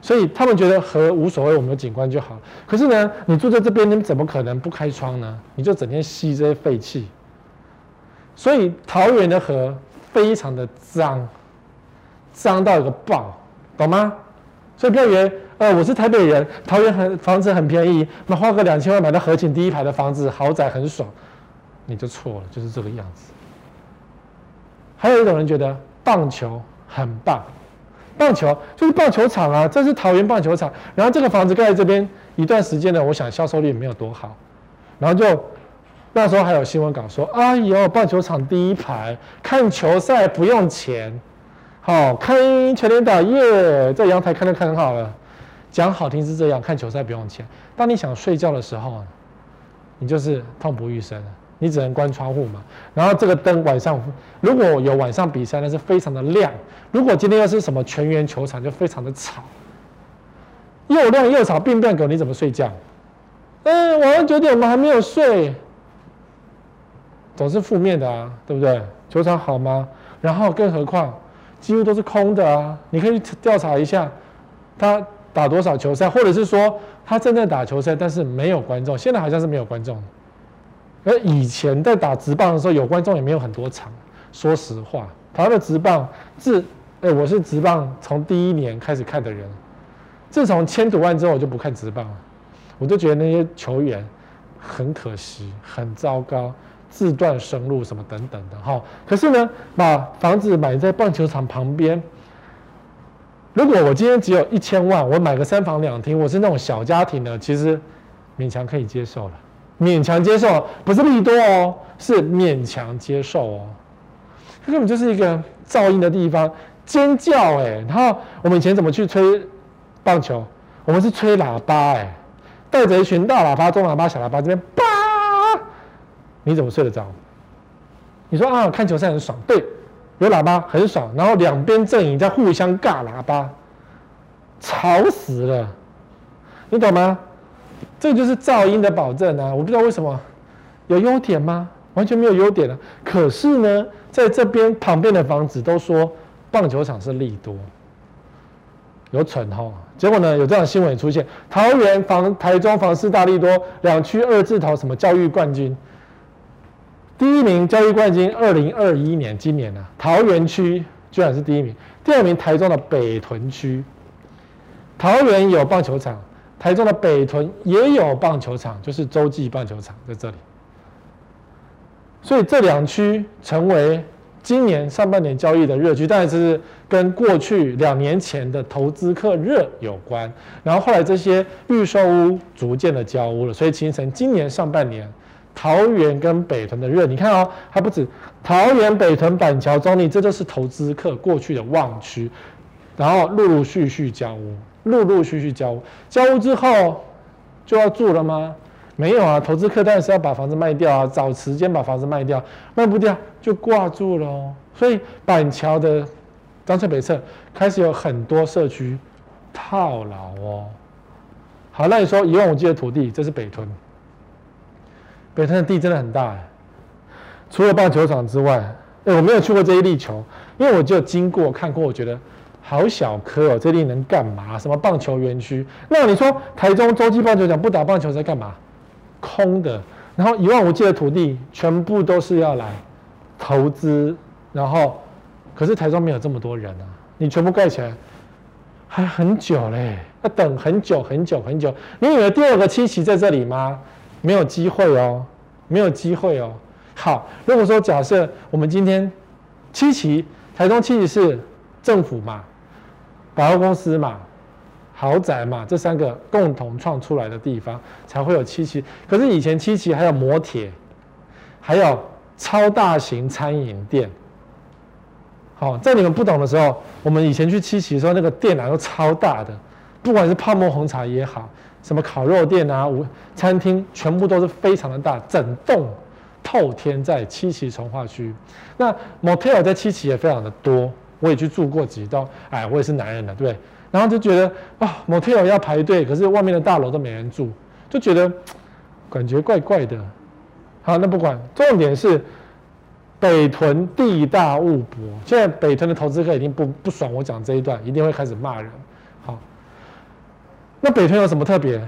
所以他们觉得河无所谓，我们有景观就好。可是呢，你住在这边，你怎么可能不开窗呢？你就整天吸这些废气。所以桃园的河非常的脏，脏到一个爆，懂吗？所以不要以为，呃，我是台北人，桃园很房子很便宜，那花个两千万买到河景第一排的房子，豪宅很爽，你就错了，就是这个样子。还有一种人觉得棒球很棒。棒球就是棒球场啊，这是桃园棒球场。然后这个房子盖在这边一段时间呢，我想销售率没有多好。然后就那时候还有新闻稿说：“哎呦，棒球场第一排看球赛不用钱，好看全垒打耶，在阳台看都看很好了。”讲好听是这样，看球赛不用钱。当你想睡觉的时候，你就是痛不欲生。你只能关窗户嘛，然后这个灯晚上如果有晚上比赛，那是非常的亮；如果今天又是什么全员球场，就非常的吵，又亮又吵，病变狗你怎么睡觉？嗯，晚上九点我们还没有睡，总是负面的啊，对不对？球场好吗？然后更何况几乎都是空的啊，你可以调查一下他打多少球赛，或者是说他正在打球赛，但是没有观众，现在好像是没有观众。而以前在打职棒的时候，有观众也没有很多场。说实话，台湾的职棒自，哎，我是职棒从第一年开始看的人。自从签赌案之后，我就不看职棒了。我就觉得那些球员很可惜，很糟糕，自断生路什么等等的哈。可是呢，把房子买在棒球场旁边，如果我今天只有一千万，我买个三房两厅，我是那种小家庭的，其实勉强可以接受了。勉强接受，不是利多哦，是勉强接受哦。它根本就是一个噪音的地方，尖叫哎。然后我们以前怎么去吹棒球？我们是吹喇叭哎，带着一群大喇叭、中喇叭、小喇叭这边叭，你怎么睡得着？你说啊，看球赛很爽，对，有喇叭很爽，然后两边阵营在互相尬喇叭，吵死了，你懂吗？这就是噪音的保证啊！我不知道为什么有优点吗？完全没有优点啊！可是呢，在这边旁边的房子都说棒球场是利多，有蠢吼，结果呢有这样的新闻出现，桃园房、台中房市大利多两区二字头什么教育冠军，第一名教育冠军二零二一年今年呢、啊，桃园区居然是第一名，第二名台中的北屯区，桃园有棒球场，台中的北屯也有棒球场，就是洲际棒球场在这里，所以这两区成为。今年上半年交易的热区，但是跟过去两年前的投资客热有关。然后后来这些预售屋逐渐的交屋了，所以形成今年上半年桃园跟北屯的热。你看哦，还不止桃园、北屯、板桥、中坜，这都是投资客过去的旺区。然后陆陆续续交屋，陆陆续续交屋，交屋之后就要住了吗？没有啊，投资客当然是要把房子卖掉啊，找时间把房子卖掉，卖不掉就挂住了哦。所以板桥的张翠北侧开始有很多社区套牢哦。好，那你说一万五 G 的土地，这是北屯，北屯的地真的很大哎。除了棒球场之外，哎，我没有去过这一粒球，因为我就经过看过，我觉得好小颗哦，这里能干嘛？什么棒球园区？那你说台中洲际棒球场不打棒球在干嘛？空的，然后一望无际的土地全部都是要来投资，然后可是台中没有这么多人啊，你全部盖起来还很久嘞，要等很久很久很久。你以为第二个七期在这里吗？没有机会哦，没有机会哦。好，如果说假设我们今天七期，台中七期是政府嘛，百货公司嘛。豪宅嘛，这三个共同创出来的地方才会有七期。可是以前七期还有摩铁，还有超大型餐饮店。好，在你们不懂的时候，我们以前去七期的时候，那个店啊都超大的，不管是泡沫红茶也好，什么烤肉店啊、餐厅，全部都是非常的大，整栋透天在七期从化区。那 motel 在七期也非常的多，我也去住过几栋。哎，我也是男人了，对？然后就觉得啊，motel 要排队，可是外面的大楼都没人住，就觉得感觉怪怪的。好，那不管，重点是北屯地大物博。现在北屯的投资客已经不不爽我讲这一段，一定会开始骂人。好，那北屯有什么特别？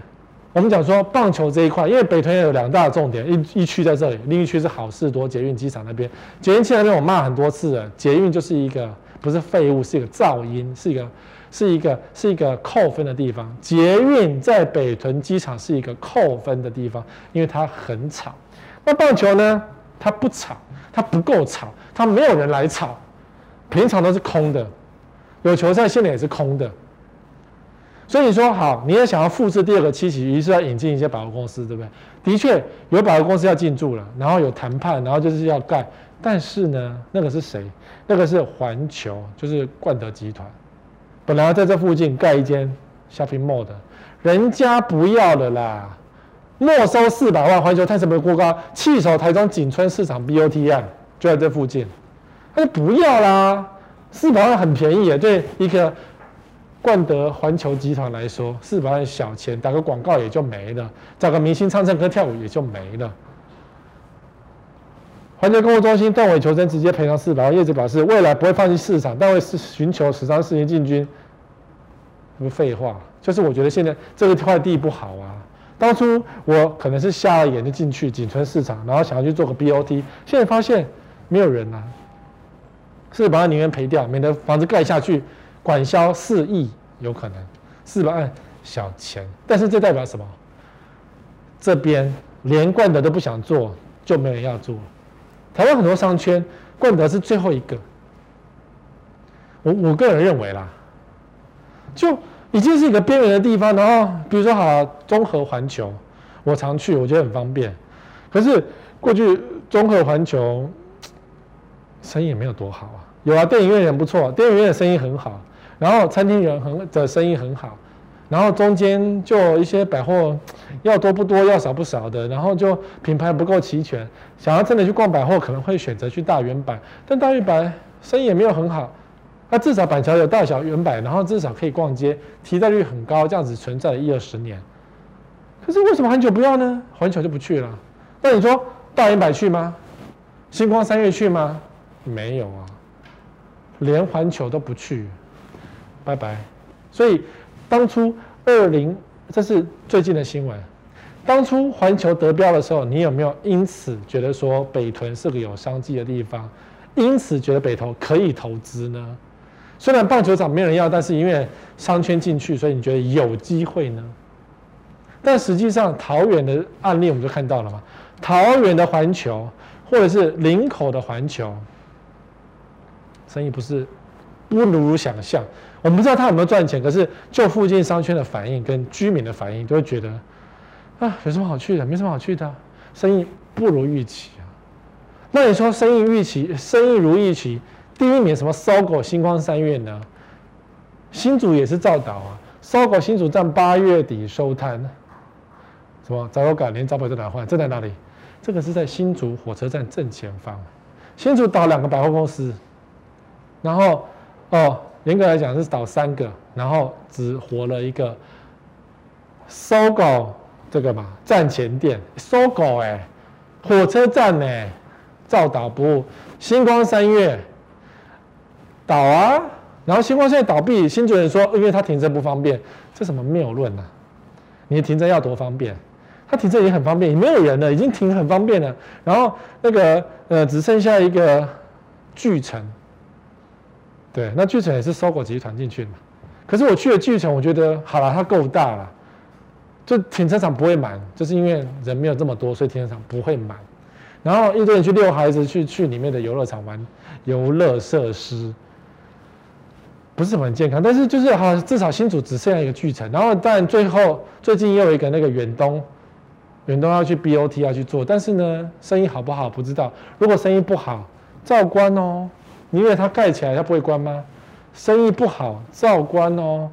我们讲说棒球这一块，因为北屯有两大重点，一一区在这里，另一区是好事多捷运机场那边。捷运机场那边我骂很多次了，捷运就是一个不是废物，是一个噪音，是一个。是一个是一个扣分的地方，捷运在北屯机场是一个扣分的地方，因为它很吵。那棒球呢？它不吵，它不够吵，它没有人来吵，平常都是空的，有球赛现在也是空的。所以你说好，你也想要复制第二个七期，于是要引进一些百货公司，对不对？的确有百货公司要进驻了，然后有谈判，然后就是要盖，但是呢，那个是谁？那个是环球，就是冠德集团。本来要在这附近盖一间 shopping mall 的，人家不要了啦，没收四百万，环球碳成本过高，弃守台中锦春市场 BOT 案就在这附近，他就不要啦，四百万很便宜啊，对一个冠德环球集团来说，四百万小钱，打个广告也就没了，找个明星唱唱歌跳舞也就没了。环球购物中心断尾求生，直接赔偿四百万。业者表示，未来不会放弃市场，但会是寻求十三四年进军。不废话，就是我觉得现在这个块地不好啊。当初我可能是瞎了眼就进去锦春市场，然后想要去做个 BOT，现在发现没有人啊，四百万宁愿赔掉，免得房子盖下去，管销四亿有可能，四百万小钱。但是这代表什么？这边连贯的都不想做，就没人要做。台湾很多商圈，冠德是最后一个。我我个人认为啦，就已经是一个边缘的地方。然后比如说好啊，中和环球，我常去，我觉得很方便。可是过去综合环球生意也没有多好啊。有啊，电影院也不错，电影院的生意很好。然后餐厅人很的生意很好。然后中间就一些百货，要多不多，要少不少的。然后就品牌不够齐全，想要真的去逛百货，可能会选择去大远百。但大远百生意也没有很好。那至少板桥有大小远百，然后至少可以逛街，提代率很高，这样子存在了一二十年。可是为什么环球不要呢？环球就不去了。那你说大远百去吗？星光三月去吗？没有啊，连环球都不去。拜拜。所以当初二零，这是最近的新闻。当初环球得标的时候，你有没有因此觉得说北屯是个有商机的地方？因此觉得北投可以投资呢？虽然棒球场没人要，但是因为商圈进去，所以你觉得有机会呢？但实际上桃园的案例我们就看到了嘛，桃园的环球或者是林口的环球，生意不是不如想象。我们不知道他有没有赚钱，可是就附近商圈的反应跟居民的反应，都会觉得。啊，有什么好去的？没什么好去的，生意不如预期啊。那你说生意预期，生意如预期，第一名什么？SOGO 新光三月呢？新竹也是照倒啊。SOGO 新竹站八月底收摊，什么？早有感连招牌都拿换，这在哪里？这个是在新竹火车站正前方。新竹倒两个百货公司，然后哦，严格来讲是倒三个，然后只活了一个搜狗。这个嘛，站前店搜狗哎，火车站呢，照倒不误。星光三月倒啊，然后星光现在倒闭，新主人说，因为他停车不方便，这什么谬论呢？你停车要多方便？他停车也很方便，没有人了，已经停很方便了。然后那个呃，只剩下一个巨城，对，那巨城也是 SOGO 集团进去的嘛。可是我去了巨城，我觉得好了，它够大了。就停车场不会满，就是因为人没有这么多，所以停车场不会满。然后一堆人去遛孩子，去去里面的游乐场玩游乐设施，不是很健康。但是就是好，至少新竹只剩下一个巨城。然后但最后最近又有一个那个远东，远东要去 BOT 要去做，但是呢，生意好不好不知道。如果生意不好，照关哦。以为它盖起来它不会关吗？生意不好，照关哦。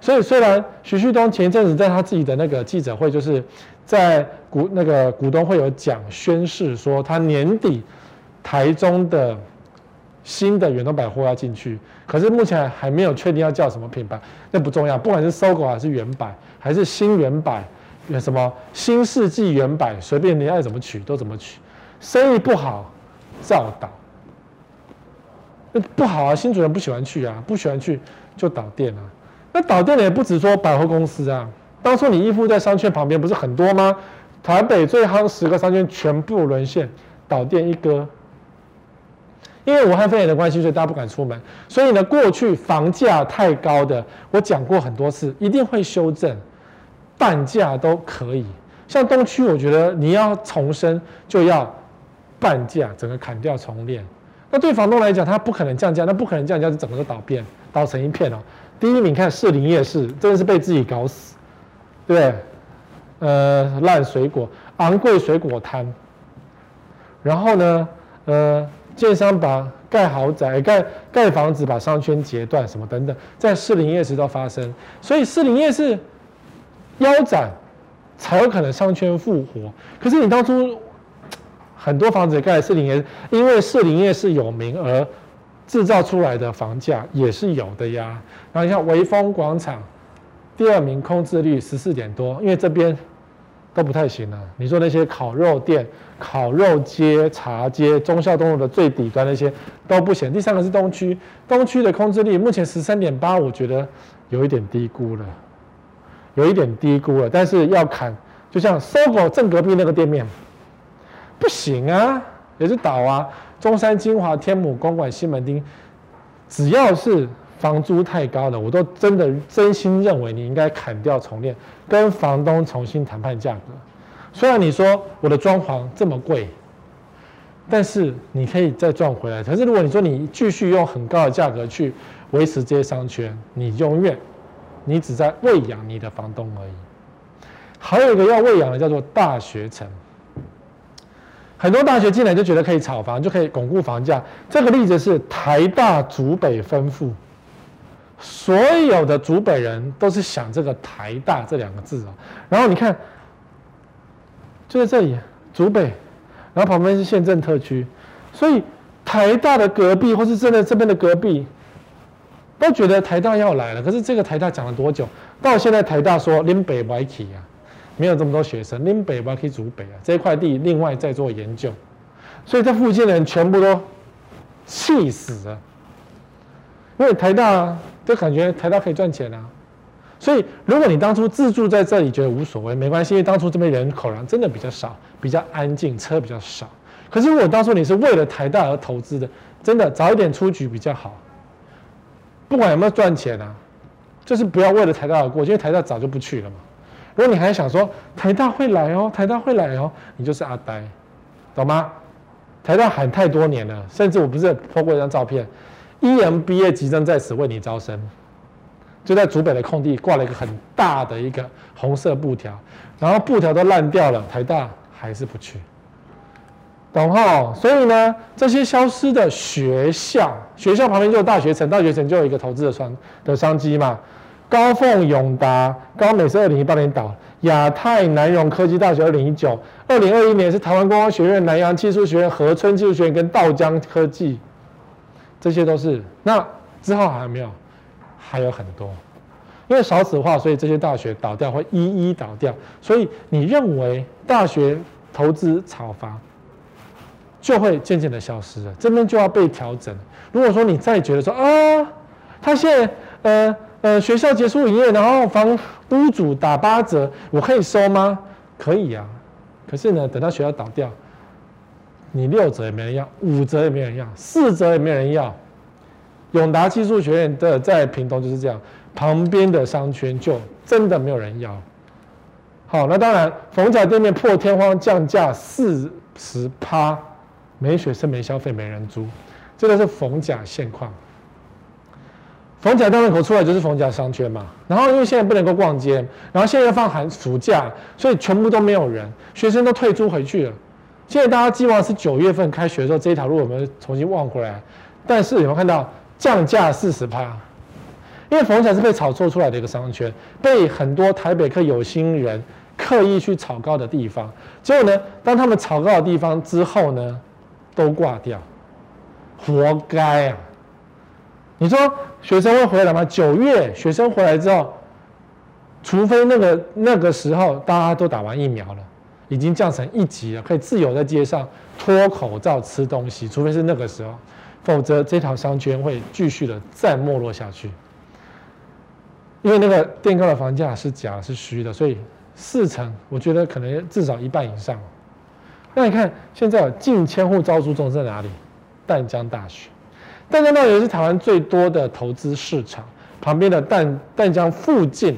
所以，虽然徐旭东前一阵子在他自己的那个记者会，就是在股那个股东会有讲宣誓，说他年底台中的新的远东百货要进去，可是目前还没有确定要叫什么品牌，那不重要，不管是搜狗还是远百，还是新远百，什么新世纪远百，随便你爱怎么取都怎么取，生意不好照倒，那不好啊，新主人不喜欢去啊，不喜欢去就倒店啊。那倒店的也不止说百货公司啊，当初你依附在商圈旁边不是很多吗？台北最夯十个商圈全部沦陷，倒店一哥。因为武汉肺炎的关系，所以大家不敢出门。所以呢，过去房价太高的，我讲过很多次，一定会修正，半价都可以。像东区，我觉得你要重生就要半价，整个砍掉重练。那对房东来讲，他不可能降价，那不可能降价，就整个都倒遍，倒成一片哦。第一名看士林夜市，真的是被自己搞死，对不对？呃，烂水果，昂贵水果摊，然后呢，呃，建商把盖豪宅、盖盖房子，把商圈截断，什么等等，在士林夜市都发生。所以士林夜市腰斩，才有可能商圈复活。可是你当初很多房子盖在士林夜市，因为士林夜市有名而。制造出来的房价也是有的呀。然后你像微风广场，第二名空置率十四点多，因为这边都不太行了。你说那些烤肉店、烤肉街、茶街、忠孝东路的最底端那些都不行。第三个是东区，东区的空置率目前十三点八，我觉得有一点低估了，有一点低估了。但是要砍，就像 SOGO 正隔壁那个店面，不行啊，也是倒啊。中山、金华、天母、公馆、西门町，只要是房租太高的，我都真的真心认为你应该砍掉重练，跟房东重新谈判价格。虽然你说我的装潢这么贵，但是你可以再赚回来。可是如果你说你继续用很高的价格去维持这些商圈，你永远你只在喂养你的房东而已。还有一个要喂养的叫做大学城。很多大学进来就觉得可以炒房，就可以巩固房价。这个例子是台大竹北分附，所有的竹北人都是想这个台大这两个字啊。然后你看，就在这里竹北，然后旁边是县政特区，所以台大的隔壁或是真的这边的隔壁，都觉得台大要来了。可是这个台大讲了多久？到现在台大说林北歪起啊。没有这么多学生，林北吧可以竹北啊，这一块地另外再做研究，所以这附近的人全部都气死了，因为台大就感觉台大可以赚钱啊。所以，如果你当初自住在这里，觉得无所谓，没关系，因为当初这边人口量真的比较少，比较安静，车比较少。可是，如果当初你是为了台大而投资的，真的早一点出局比较好。不管有没有赚钱啊，就是不要为了台大而过，因为台大早就不去了嘛。如果你还想说台大会来哦，台大会来哦，你就是阿呆，懂吗？台大喊太多年了，甚至我不是 po 过一张照片，EMBA 即将在此为你招生。就在竹北的空地挂了一个很大的一个红色布条，然后布条都烂掉了，台大还是不去，懂哈？所以呢，这些消失的学校，学校旁边就是大学城，大学城就有一个投资的商的商机嘛。高凤永达、高美是二零一八年倒，亚太南荣科技大学二零一九，二零二一年是台湾观光学院、南洋技术学院、和春技术学院跟道江科技，这些都是。那之后还有没有？还有很多，因为少子化，所以这些大学倒掉会一一倒掉。所以你认为大学投资炒房就会渐渐的消失了，这边就要被调整。如果说你再觉得说啊，他现在呃呃学校结束营业，然后房屋主打八折，我可以收吗？可以呀、啊。可是呢，等到学校倒掉，你六折也没人要，五折也没人要，四折也没人要。永达技术学院的在屏东就是这样，旁边的商圈就真的没有人要。好，那当然，逢甲店面破天荒降价四十趴，没学生没消费没人租，这个是逢甲现况。逢甲大门口出来就是逢甲商圈嘛，然后因为现在不能够逛街，然后现在放寒暑假，所以全部都没有人，学生都退租回去了。现在大家寄望是九月份开学的时候这一条路我们重新旺回来，但是有没有看到？降价四十趴，因为逢甲是被炒作出来的一个商圈，被很多台北客有心人刻意去炒高的地方。结果呢，当他们炒高的地方之后呢，都挂掉，活该啊！你说学生会回来吗？九月学生回来之后，除非那个那个时候大家都打完疫苗了，已经降成一级了，可以自由在街上脱口罩吃东西，除非是那个时候。否则，这条商圈会继续的再没落下去。因为那个垫高的房价是假是虚的，所以四成，我觉得可能至少一半以上。那你看，现在有近千户招租中在哪里？淡江大学，淡江大学是台湾最多的投资市场，旁边的淡淡江附近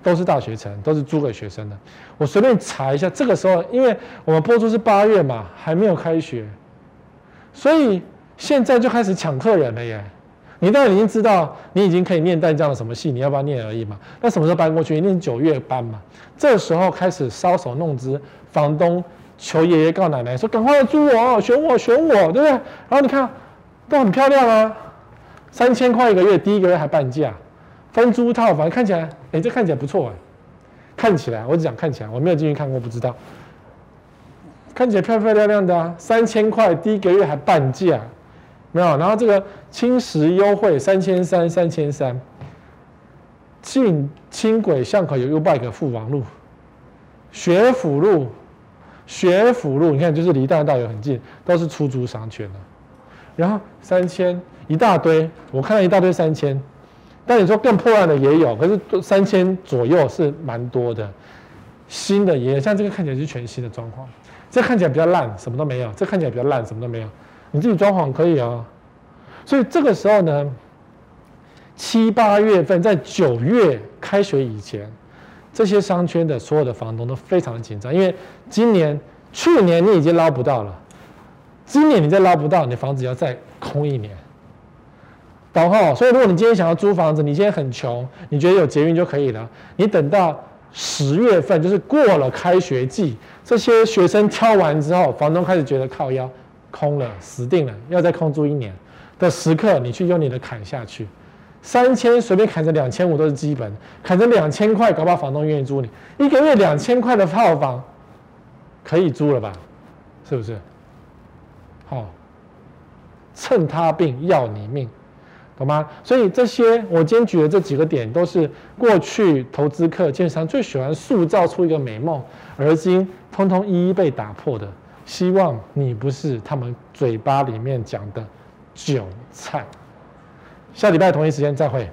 都是大学城，都是租给学生的。我随便查一下，这个时候，因为我们播出是八月嘛，还没有开学，所以。现在就开始抢客人了耶！你当然已经知道，你已经可以念淡江的什么系，你要不要念而已嘛？那什么时候搬过去？一定是九月搬嘛。这时候开始搔首弄姿，房东求爷爷告奶奶说：“赶快来租我，选我，选我，对不对？”然后你看，都很漂亮啊，三千块一个月，第一个月还半价，分租套房，看起来，哎，这看起来不错哎，看起来，我只讲看起来，我没有进去看过，不知道。看起来漂漂亮亮的啊，三千块第一个月还半价。没有，然后这个轻食优惠三千三，三千三。进轻轨巷口有 UBike 富王路，学府路，学府路，你看就是离大道也很近，都是出租商圈的。然后三千一大堆，我看到一大堆三千，但你说更破烂的也有，可是三千左右是蛮多的。新的也，像这个看起来是全新的状况，这看起来比较烂，什么都没有；这看起来比较烂，什么都没有。你自己装潢可以啊，所以这个时候呢，七八月份在九月开学以前，这些商圈的所有的房东都非常的紧张，因为今年、去年你已经捞不到了，今年你再捞不到，你的房子要再空一年。然后，所以如果你今天想要租房子，你今天很穷，你觉得有捷运就可以了，你等到十月份，就是过了开学季，这些学生挑完之后，房东开始觉得靠腰。空了，死定了，要再空租一年的时刻，你去用你的砍下去，三千随便砍成两千五都是基本，砍成两千块，搞不好房东愿意租你一个月两千块的套房，可以租了吧？是不是？好，趁他病要你命，懂吗？所以这些我今天举的这几个点，都是过去投资客、建商最喜欢塑造出一个美梦，而今通通一一被打破的。希望你不是他们嘴巴里面讲的韭菜。下礼拜同一时间再会。